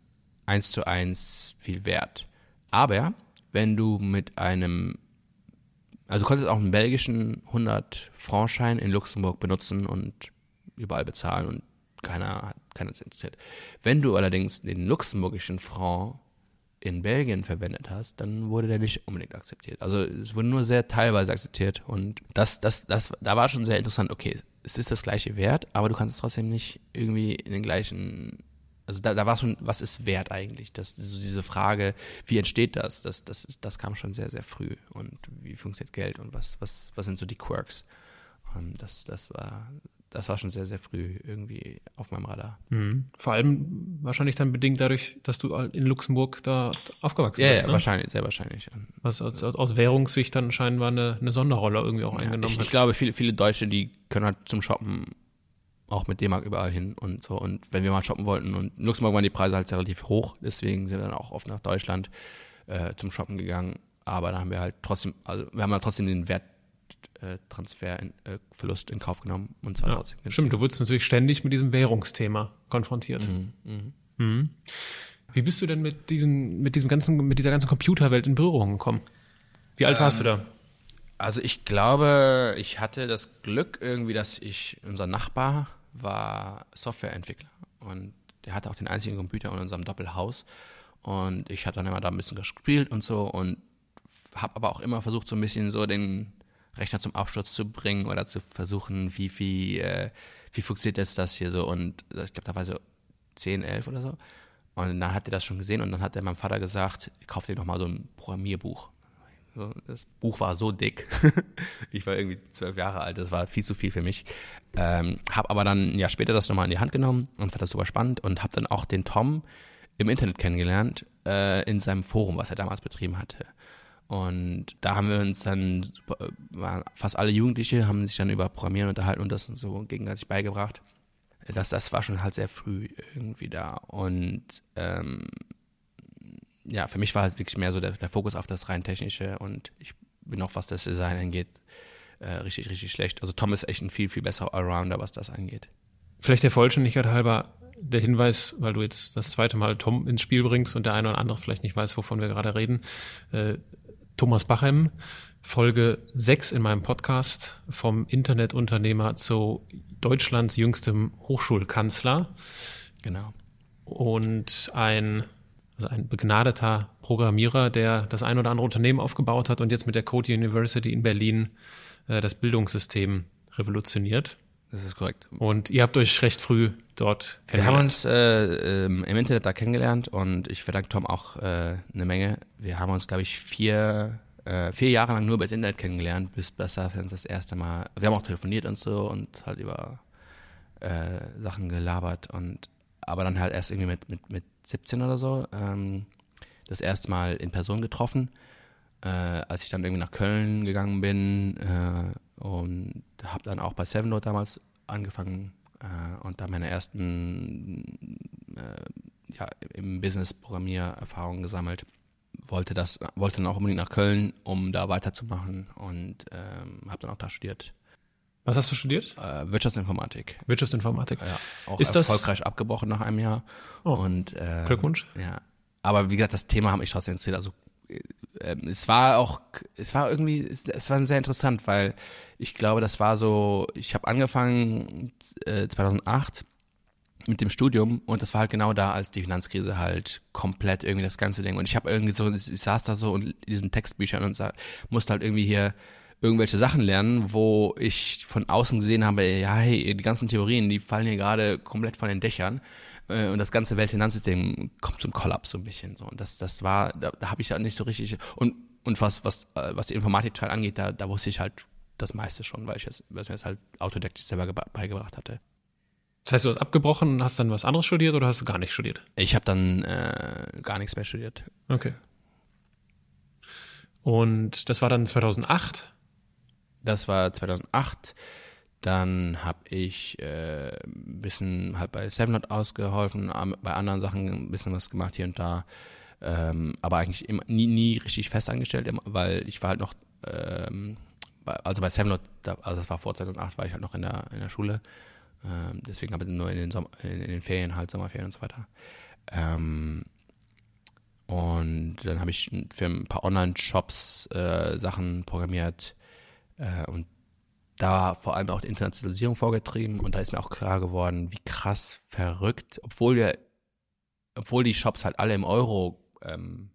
eins zu eins viel wert. Aber wenn du mit einem also du konntest auch einen belgischen 100 Franc-Schein in Luxemburg benutzen und überall bezahlen und keiner hat keiner ist interessiert. Wenn du allerdings den luxemburgischen Franc in Belgien verwendet hast, dann wurde der nicht unbedingt akzeptiert. Also es wurde nur sehr teilweise akzeptiert und das, das, das, da war schon sehr interessant. Okay, es ist das gleiche Wert, aber du kannst es trotzdem nicht irgendwie in den gleichen also da, da war schon, was ist Wert eigentlich? Das, so diese Frage, wie entsteht das? Das, das, ist, das kam schon sehr, sehr früh. Und wie funktioniert Geld und was, was, was sind so die Quirks? Und das, das war, das war schon sehr, sehr früh irgendwie auf meinem Radar. Mhm. Vor allem wahrscheinlich dann bedingt dadurch, dass du in Luxemburg da aufgewachsen ja, bist. Ja, ne? wahrscheinlich, sehr wahrscheinlich. Was aus, aus Währungssicht dann scheinbar eine, eine Sonderrolle irgendwie auch eingenommen ich, hat. Ich glaube, viele, viele Deutsche, die können halt zum Shoppen auch mit D-Mark überall hin und so. Und wenn wir mal shoppen wollten und in Luxemburg waren die Preise halt relativ hoch, deswegen sind wir dann auch oft nach Deutschland äh, zum Shoppen gegangen. Aber da haben wir halt trotzdem, also wir haben halt trotzdem den Werttransferverlust äh, in Kauf genommen und zwar ja, trotzdem. Stimmt, du wurdest natürlich ständig mit diesem Währungsthema konfrontiert. Mhm, mh. mhm. Wie bist du denn mit diesen, mit diesem ganzen, mit dieser ganzen Computerwelt in Berührung gekommen? Wie alt ähm, warst du da? Also ich glaube, ich hatte das Glück irgendwie, dass ich, unser Nachbar war Softwareentwickler und der hatte auch den einzigen Computer in unserem Doppelhaus und ich habe dann immer da ein bisschen gespielt und so und habe aber auch immer versucht, so ein bisschen so den Rechner zum Absturz zu bringen oder zu versuchen, wie, wie, äh, wie funktioniert jetzt das hier so und ich glaube, da war so 10, 11 oder so und dann hat er das schon gesehen und dann hat er meinem Vater gesagt, kauf dir doch mal so ein Programmierbuch. Das Buch war so dick. ich war irgendwie zwölf Jahre alt, das war viel zu viel für mich. Ähm, habe aber dann ein Jahr später das nochmal in die Hand genommen und fand das super spannend und habe dann auch den Tom im Internet kennengelernt, äh, in seinem Forum, was er damals betrieben hatte. Und da haben wir uns dann, fast alle Jugendliche haben sich dann über Programmieren unterhalten und das so gegenseitig beigebracht das, das war schon halt sehr früh irgendwie da. Und ähm, ja, für mich war halt wirklich mehr so der, der, Fokus auf das rein technische und ich bin auch, was das Design angeht, äh, richtig, richtig schlecht. Also Tom ist echt ein viel, viel besserer Allrounder, was das angeht. Vielleicht der Vollständigkeit halber der Hinweis, weil du jetzt das zweite Mal Tom ins Spiel bringst und der eine oder andere vielleicht nicht weiß, wovon wir gerade reden. Äh, Thomas Bachem, Folge 6 in meinem Podcast vom Internetunternehmer zu Deutschlands jüngstem Hochschulkanzler. Genau. Und ein, also ein begnadeter Programmierer, der das ein oder andere Unternehmen aufgebaut hat und jetzt mit der Code University in Berlin äh, das Bildungssystem revolutioniert. Das ist korrekt. Und ihr habt euch recht früh dort kennengelernt. Wir haben uns äh, ähm, im Internet da kennengelernt und ich verdanke Tom auch äh, eine Menge. Wir haben uns, glaube ich, vier äh, vier Jahre lang nur über das Internet kennengelernt, bis besser das erste Mal. Wir haben auch telefoniert und so und halt über äh, Sachen gelabert und aber dann halt erst irgendwie mit, mit, mit 17 oder so ähm, das erste Mal in Person getroffen, äh, als ich dann irgendwie nach Köln gegangen bin äh, und habe dann auch bei Seven Note damals angefangen äh, und da meine ersten äh, ja, im Business Programmiererfahrungen gesammelt wollte das, wollte dann auch unbedingt nach Köln, um da weiterzumachen und ähm, habe dann auch da studiert. Was hast du studiert? Äh, Wirtschaftsinformatik. Wirtschaftsinformatik. Ja, auch ist erfolgreich das? abgebrochen nach einem Jahr. Oh, und äh, Glückwunsch. Ja, aber wie gesagt, das Thema hat mich trotzdem interessiert. Also es war auch, es war irgendwie, es, war sehr interessant, weil ich glaube, das war so, ich habe angefangen äh, 2008 mit dem Studium und das war halt genau da, als die Finanzkrise halt komplett irgendwie das ganze Ding. Und ich habe irgendwie so, ich saß da so in diesen Textbüchern und sah, musste halt irgendwie hier irgendwelche Sachen lernen, wo ich von außen gesehen habe, ja, hey, die ganzen Theorien, die fallen hier gerade komplett von den Dächern äh, und das ganze Weltfinanzsystem kommt zum Kollaps so ein bisschen so. Und das, das war, da, da habe ich halt nicht so richtig und und was was äh, was die Informatikteil angeht, da da wusste ich halt das meiste schon, weil ich es, weil ich mir das halt autodidaktisch selber beigebracht hatte. Das heißt, du hast abgebrochen und hast dann was anderes studiert oder hast du gar nicht studiert? Ich habe dann äh, gar nichts mehr studiert. Okay. Und das war dann 2008? Das war 2008. Dann habe ich äh, ein bisschen halt bei Sevenot ausgeholfen, bei anderen Sachen ein bisschen was gemacht hier und da. Ähm, aber eigentlich immer, nie, nie richtig festangestellt, weil ich war halt noch, ähm, bei, also bei Sevenot, also das war vor 2008, war ich halt noch in der, in der Schule ähm, deswegen aber nur in den, Sommer, in, in, den Ferien halt, Sommerferien und so weiter. Ähm, und dann habe ich für ein paar Online-Shops äh, Sachen programmiert äh, und da vor allem auch die Internationalisierung vorgetrieben und da ist mir auch klar geworden, wie krass verrückt, obwohl wir, obwohl die Shops halt alle im Euro-Raum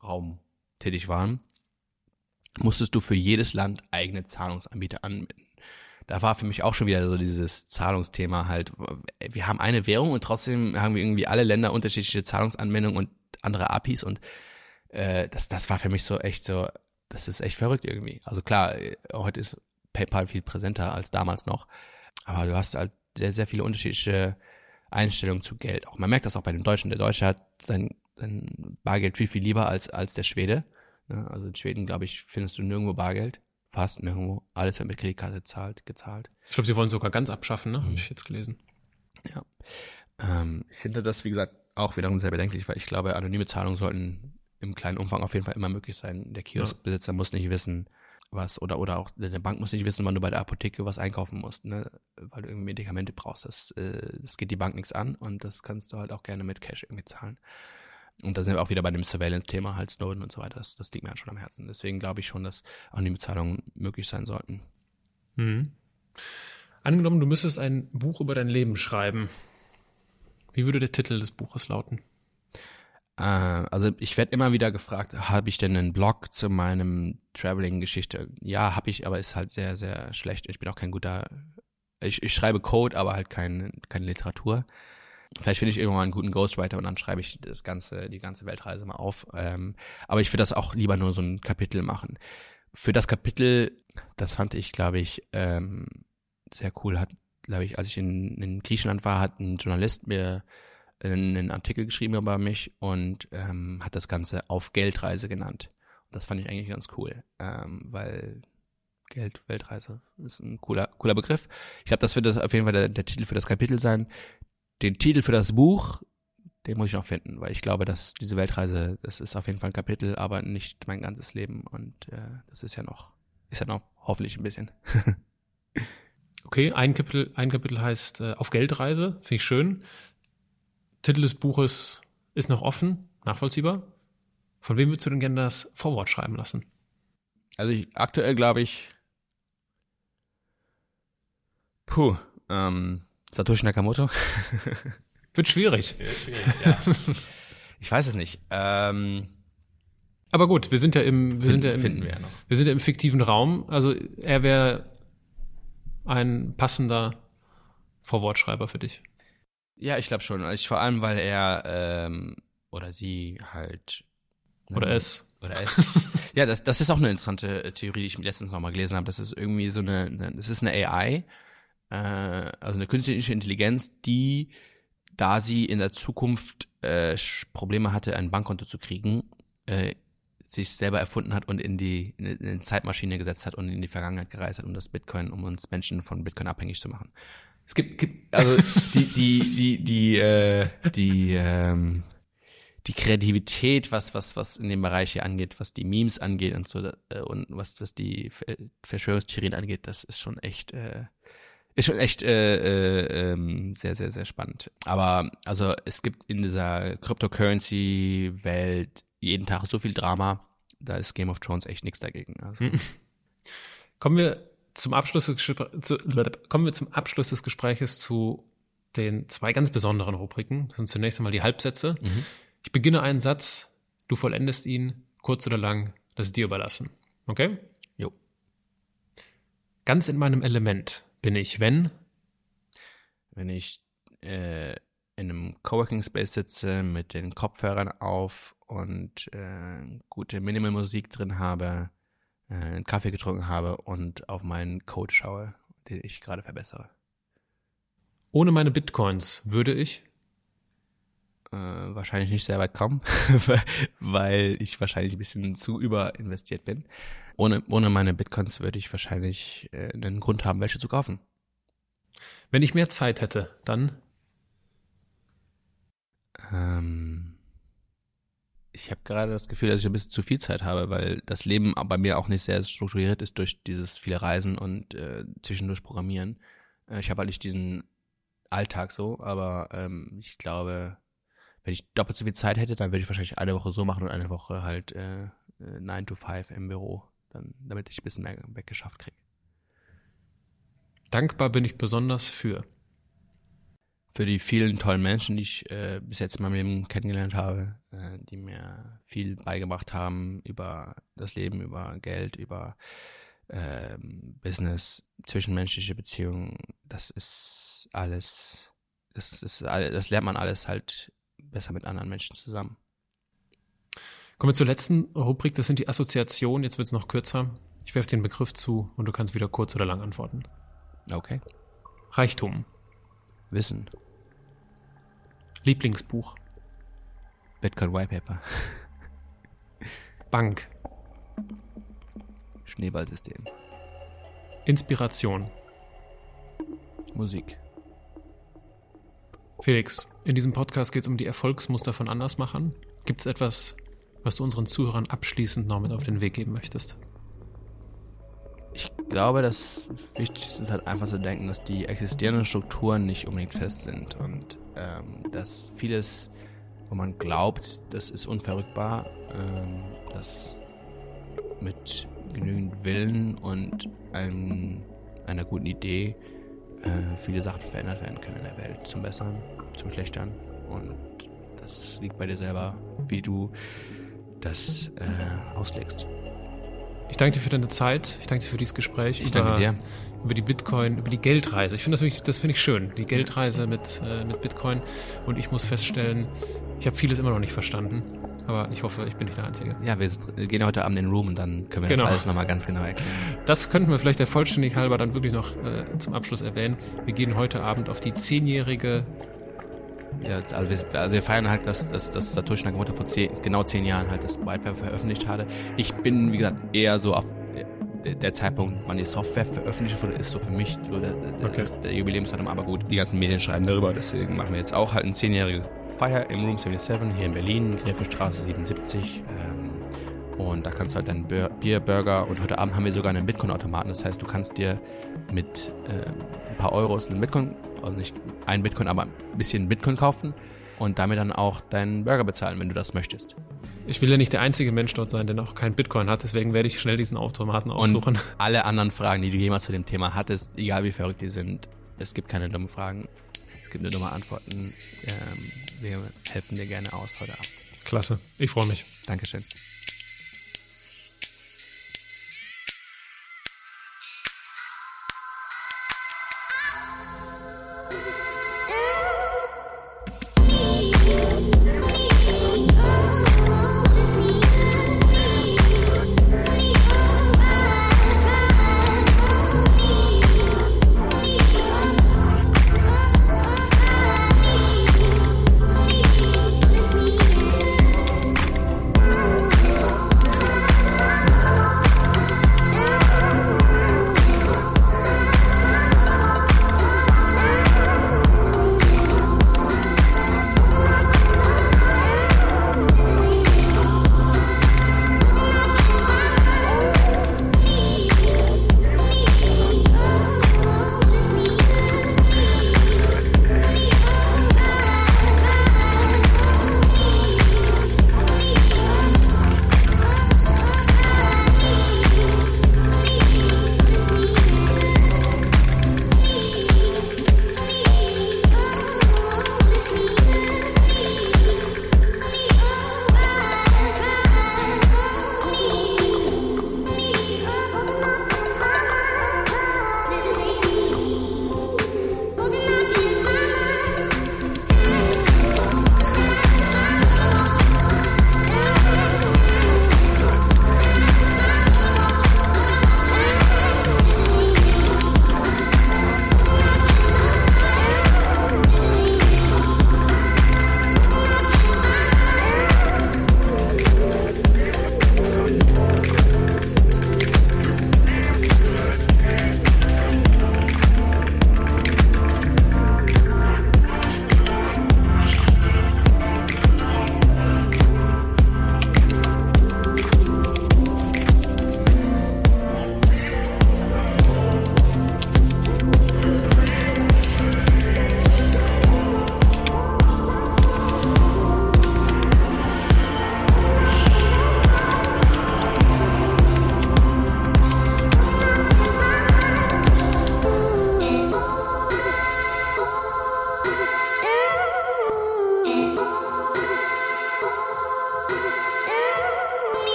ähm, tätig waren, musstest du für jedes Land eigene Zahlungsanbieter anbinden da war für mich auch schon wieder so dieses Zahlungsthema halt. Wir haben eine Währung und trotzdem haben wir irgendwie alle Länder unterschiedliche Zahlungsanwendungen und andere APIs und äh, das, das war für mich so echt so, das ist echt verrückt irgendwie. Also klar, heute ist PayPal viel präsenter als damals noch. Aber du hast halt sehr, sehr viele unterschiedliche Einstellungen zu Geld. Auch man merkt das auch bei dem Deutschen. Der Deutsche hat sein, sein Bargeld viel, viel lieber als, als der Schwede. Ne? Also in Schweden, glaube ich, findest du nirgendwo Bargeld. Fast nirgendwo. Alles wird mit Kreditkarte zahlt, gezahlt. Ich glaube, sie wollen sogar ganz abschaffen, ne? Mhm. Habe ich jetzt gelesen. Ja. Ähm, ich finde das, wie gesagt, auch wiederum sehr bedenklich, weil ich glaube, anonyme Zahlungen sollten im kleinen Umfang auf jeden Fall immer möglich sein. Der Kioskbesitzer ja. muss nicht wissen, was, oder, oder auch der Bank muss nicht wissen, wann du bei der Apotheke was einkaufen musst, ne? weil du irgendwie Medikamente brauchst. Das, äh, das geht die Bank nichts an und das kannst du halt auch gerne mit Cash irgendwie zahlen. Und da sind wir auch wieder bei dem Surveillance-Thema, halt Snowden und so weiter. Das, das liegt mir halt schon am Herzen. Deswegen glaube ich schon, dass anonyme Zahlungen möglich sein sollten. Mhm. Angenommen, du müsstest ein Buch über dein Leben schreiben. Wie würde der Titel des Buches lauten? Äh, also ich werde immer wieder gefragt, habe ich denn einen Blog zu meinem Traveling-Geschichte? Ja, habe ich, aber ist halt sehr, sehr schlecht. Ich bin auch kein guter, ich, ich schreibe Code, aber halt kein, keine Literatur. Vielleicht finde ich irgendwann einen guten Ghostwriter und dann schreibe ich das ganze, die ganze Weltreise mal auf. Ähm, aber ich würde das auch lieber nur so ein Kapitel machen. Für das Kapitel, das fand ich, glaube ich, ähm, sehr cool. Hat, glaube ich, als ich in, in Griechenland war, hat ein Journalist mir einen Artikel geschrieben über mich und ähm, hat das Ganze auf Geldreise genannt. Und das fand ich eigentlich ganz cool, ähm, weil Geld, Weltreise ist ein cooler, cooler Begriff. Ich glaube, das wird das auf jeden Fall der, der Titel für das Kapitel sein. Den Titel für das Buch, den muss ich noch finden, weil ich glaube, dass diese Weltreise, das ist auf jeden Fall ein Kapitel, aber nicht mein ganzes Leben. Und äh, das ist ja noch, ist ja noch hoffentlich ein bisschen. okay, ein Kapitel, ein Kapitel heißt äh, auf Geldreise, finde ich schön. Titel des Buches ist noch offen, nachvollziehbar. Von wem würdest du denn gerne das Vorwort schreiben lassen? Also ich, aktuell glaube ich, puh, ähm, Satoshi Nakamoto. Wird schwierig. Wird schwierig ja. ich weiß es nicht. Ähm, aber gut, wir sind ja im, wir finden, sind ja im, finden wir, ja noch. wir sind ja im fiktiven Raum. Also er wäre ein passender Vorwortschreiber für dich. Ja, ich glaube schon. Ich, vor allem, weil er ähm, oder sie halt. Ne, oder es. Oder es. ja, das, das ist auch eine interessante äh, Theorie, die ich letztens nochmal gelesen habe. Das ist irgendwie so eine, eine das ist eine AI, äh, also eine künstliche Intelligenz, die, da sie in der Zukunft äh, Probleme hatte, ein Bankkonto zu kriegen, äh, sich selber erfunden hat und in die in eine Zeitmaschine gesetzt hat und in die Vergangenheit gereist hat, um das Bitcoin, um uns Menschen von Bitcoin abhängig zu machen. Es gibt, gibt also die, die, die, die, äh, die, ähm, die Kreativität, was, was, was in dem Bereich hier angeht, was die Memes angeht und so, äh, und was, was die Verschwörungstheorien angeht, das ist schon echt, äh, ist schon echt äh, äh, ähm, sehr, sehr, sehr spannend. Aber also es gibt in dieser Cryptocurrency-Welt jeden Tag so viel Drama, da ist Game of Thrones echt nichts dagegen. Also. Kommen wir zum Abschluss des, zu, kommen wir zum Abschluss des Gespräches zu den zwei ganz besonderen Rubriken. Das sind zunächst einmal die Halbsätze. Mhm. Ich beginne einen Satz, du vollendest ihn, kurz oder lang, das ist dir überlassen. Okay? Jo. Ganz in meinem Element bin ich, wenn? Wenn ich äh, in einem Coworking Space sitze mit den Kopfhörern auf und äh, gute Minimalmusik drin habe, äh, einen Kaffee getrunken habe und auf meinen Code schaue, den ich gerade verbessere. Ohne meine Bitcoins würde ich? Äh, wahrscheinlich nicht sehr weit kommen, weil ich wahrscheinlich ein bisschen zu überinvestiert bin. Ohne, ohne meine Bitcoins würde ich wahrscheinlich äh, einen Grund haben, welche zu kaufen. Wenn ich mehr Zeit hätte, dann? Ähm, ich habe gerade das Gefühl, dass ich ein bisschen zu viel Zeit habe, weil das Leben bei mir auch nicht sehr strukturiert ist durch dieses viele Reisen und äh, zwischendurch Programmieren. Äh, ich habe halt nicht diesen Alltag so, aber ähm, ich glaube, wenn ich doppelt so viel Zeit hätte, dann würde ich wahrscheinlich eine Woche so machen und eine Woche halt äh, 9 äh, to 5 im Büro, dann, damit ich ein bisschen mehr weggeschafft kriege. Dankbar bin ich besonders für für die vielen tollen Menschen, die ich äh, bis jetzt in meinem Leben kennengelernt habe, äh, die mir viel beigebracht haben über das Leben, über Geld, über äh, Business, zwischenmenschliche Beziehungen. Das ist alles, das ist das lernt man alles halt besser mit anderen Menschen zusammen. Kommen wir zur letzten Rubrik, das sind die Assoziationen. Jetzt wird es noch kürzer. Ich werfe den Begriff zu und du kannst wieder kurz oder lang antworten. Okay. Reichtum. Wissen. Lieblingsbuch. Bitcoin White Paper. Bank. Schneeballsystem. Inspiration. Musik. Felix, in diesem Podcast geht es um die Erfolgsmuster von Andersmachern. Gibt es etwas, was du unseren Zuhörern abschließend noch mit auf den Weg geben möchtest? Ich glaube, das Wichtigste ist halt einfach zu denken, dass die existierenden Strukturen nicht unbedingt fest sind und ähm, dass vieles, wo man glaubt, das ist unverrückbar, ähm, dass mit genügend Willen und einem, einer guten Idee äh, viele Sachen verändert werden können in der Welt zum Besseren, zum Schlechteren und das liegt bei dir selber, wie du das äh, auslegst. Ich danke dir für deine Zeit. Ich danke dir für dieses Gespräch. Ich danke dir. Über die Bitcoin, über die Geldreise. Ich finde das wirklich, das finde ich schön. Die Geldreise mit, äh, mit Bitcoin. Und ich muss feststellen, ich habe vieles immer noch nicht verstanden. Aber ich hoffe, ich bin nicht der Einzige. Ja, wir gehen heute Abend in den Room und dann können wir genau. das alles nochmal ganz genau erklären. Das könnten wir vielleicht der Vollständigkeit halber dann wirklich noch äh, zum Abschluss erwähnen. Wir gehen heute Abend auf die zehnjährige ja, also wir, also wir feiern halt, dass, dass, dass Satoshi Nakamoto vor zehn, genau zehn Jahren halt das White Paper veröffentlicht hatte. Ich bin, wie gesagt, eher so auf der, der Zeitpunkt, wann die Software veröffentlicht wurde, ist so für mich so der, der, okay. der Jubiläumsdatum. Aber gut, die ganzen Medien schreiben darüber, deswegen machen wir jetzt auch halt eine zehnjährige Feier im Room 77 hier in Berlin, Gräfelstraße 77. Ähm, und da kannst du halt deinen Bier, Burger und heute Abend haben wir sogar einen Bitcoin-Automaten. Das heißt, du kannst dir mit äh, ein paar Euros einen Bitcoin also nicht ein Bitcoin, aber ein bisschen Bitcoin kaufen und damit dann auch deinen Burger bezahlen, wenn du das möchtest. Ich will ja nicht der einzige Mensch dort sein, der noch kein Bitcoin hat, deswegen werde ich schnell diesen Automaten aussuchen. Und alle anderen Fragen, die du jemals zu dem Thema hattest, egal wie verrückt die sind, es gibt keine dummen Fragen, es gibt nur dumme Antworten. Ähm, wir helfen dir gerne aus heute Abend. Klasse, ich freue mich. Dankeschön.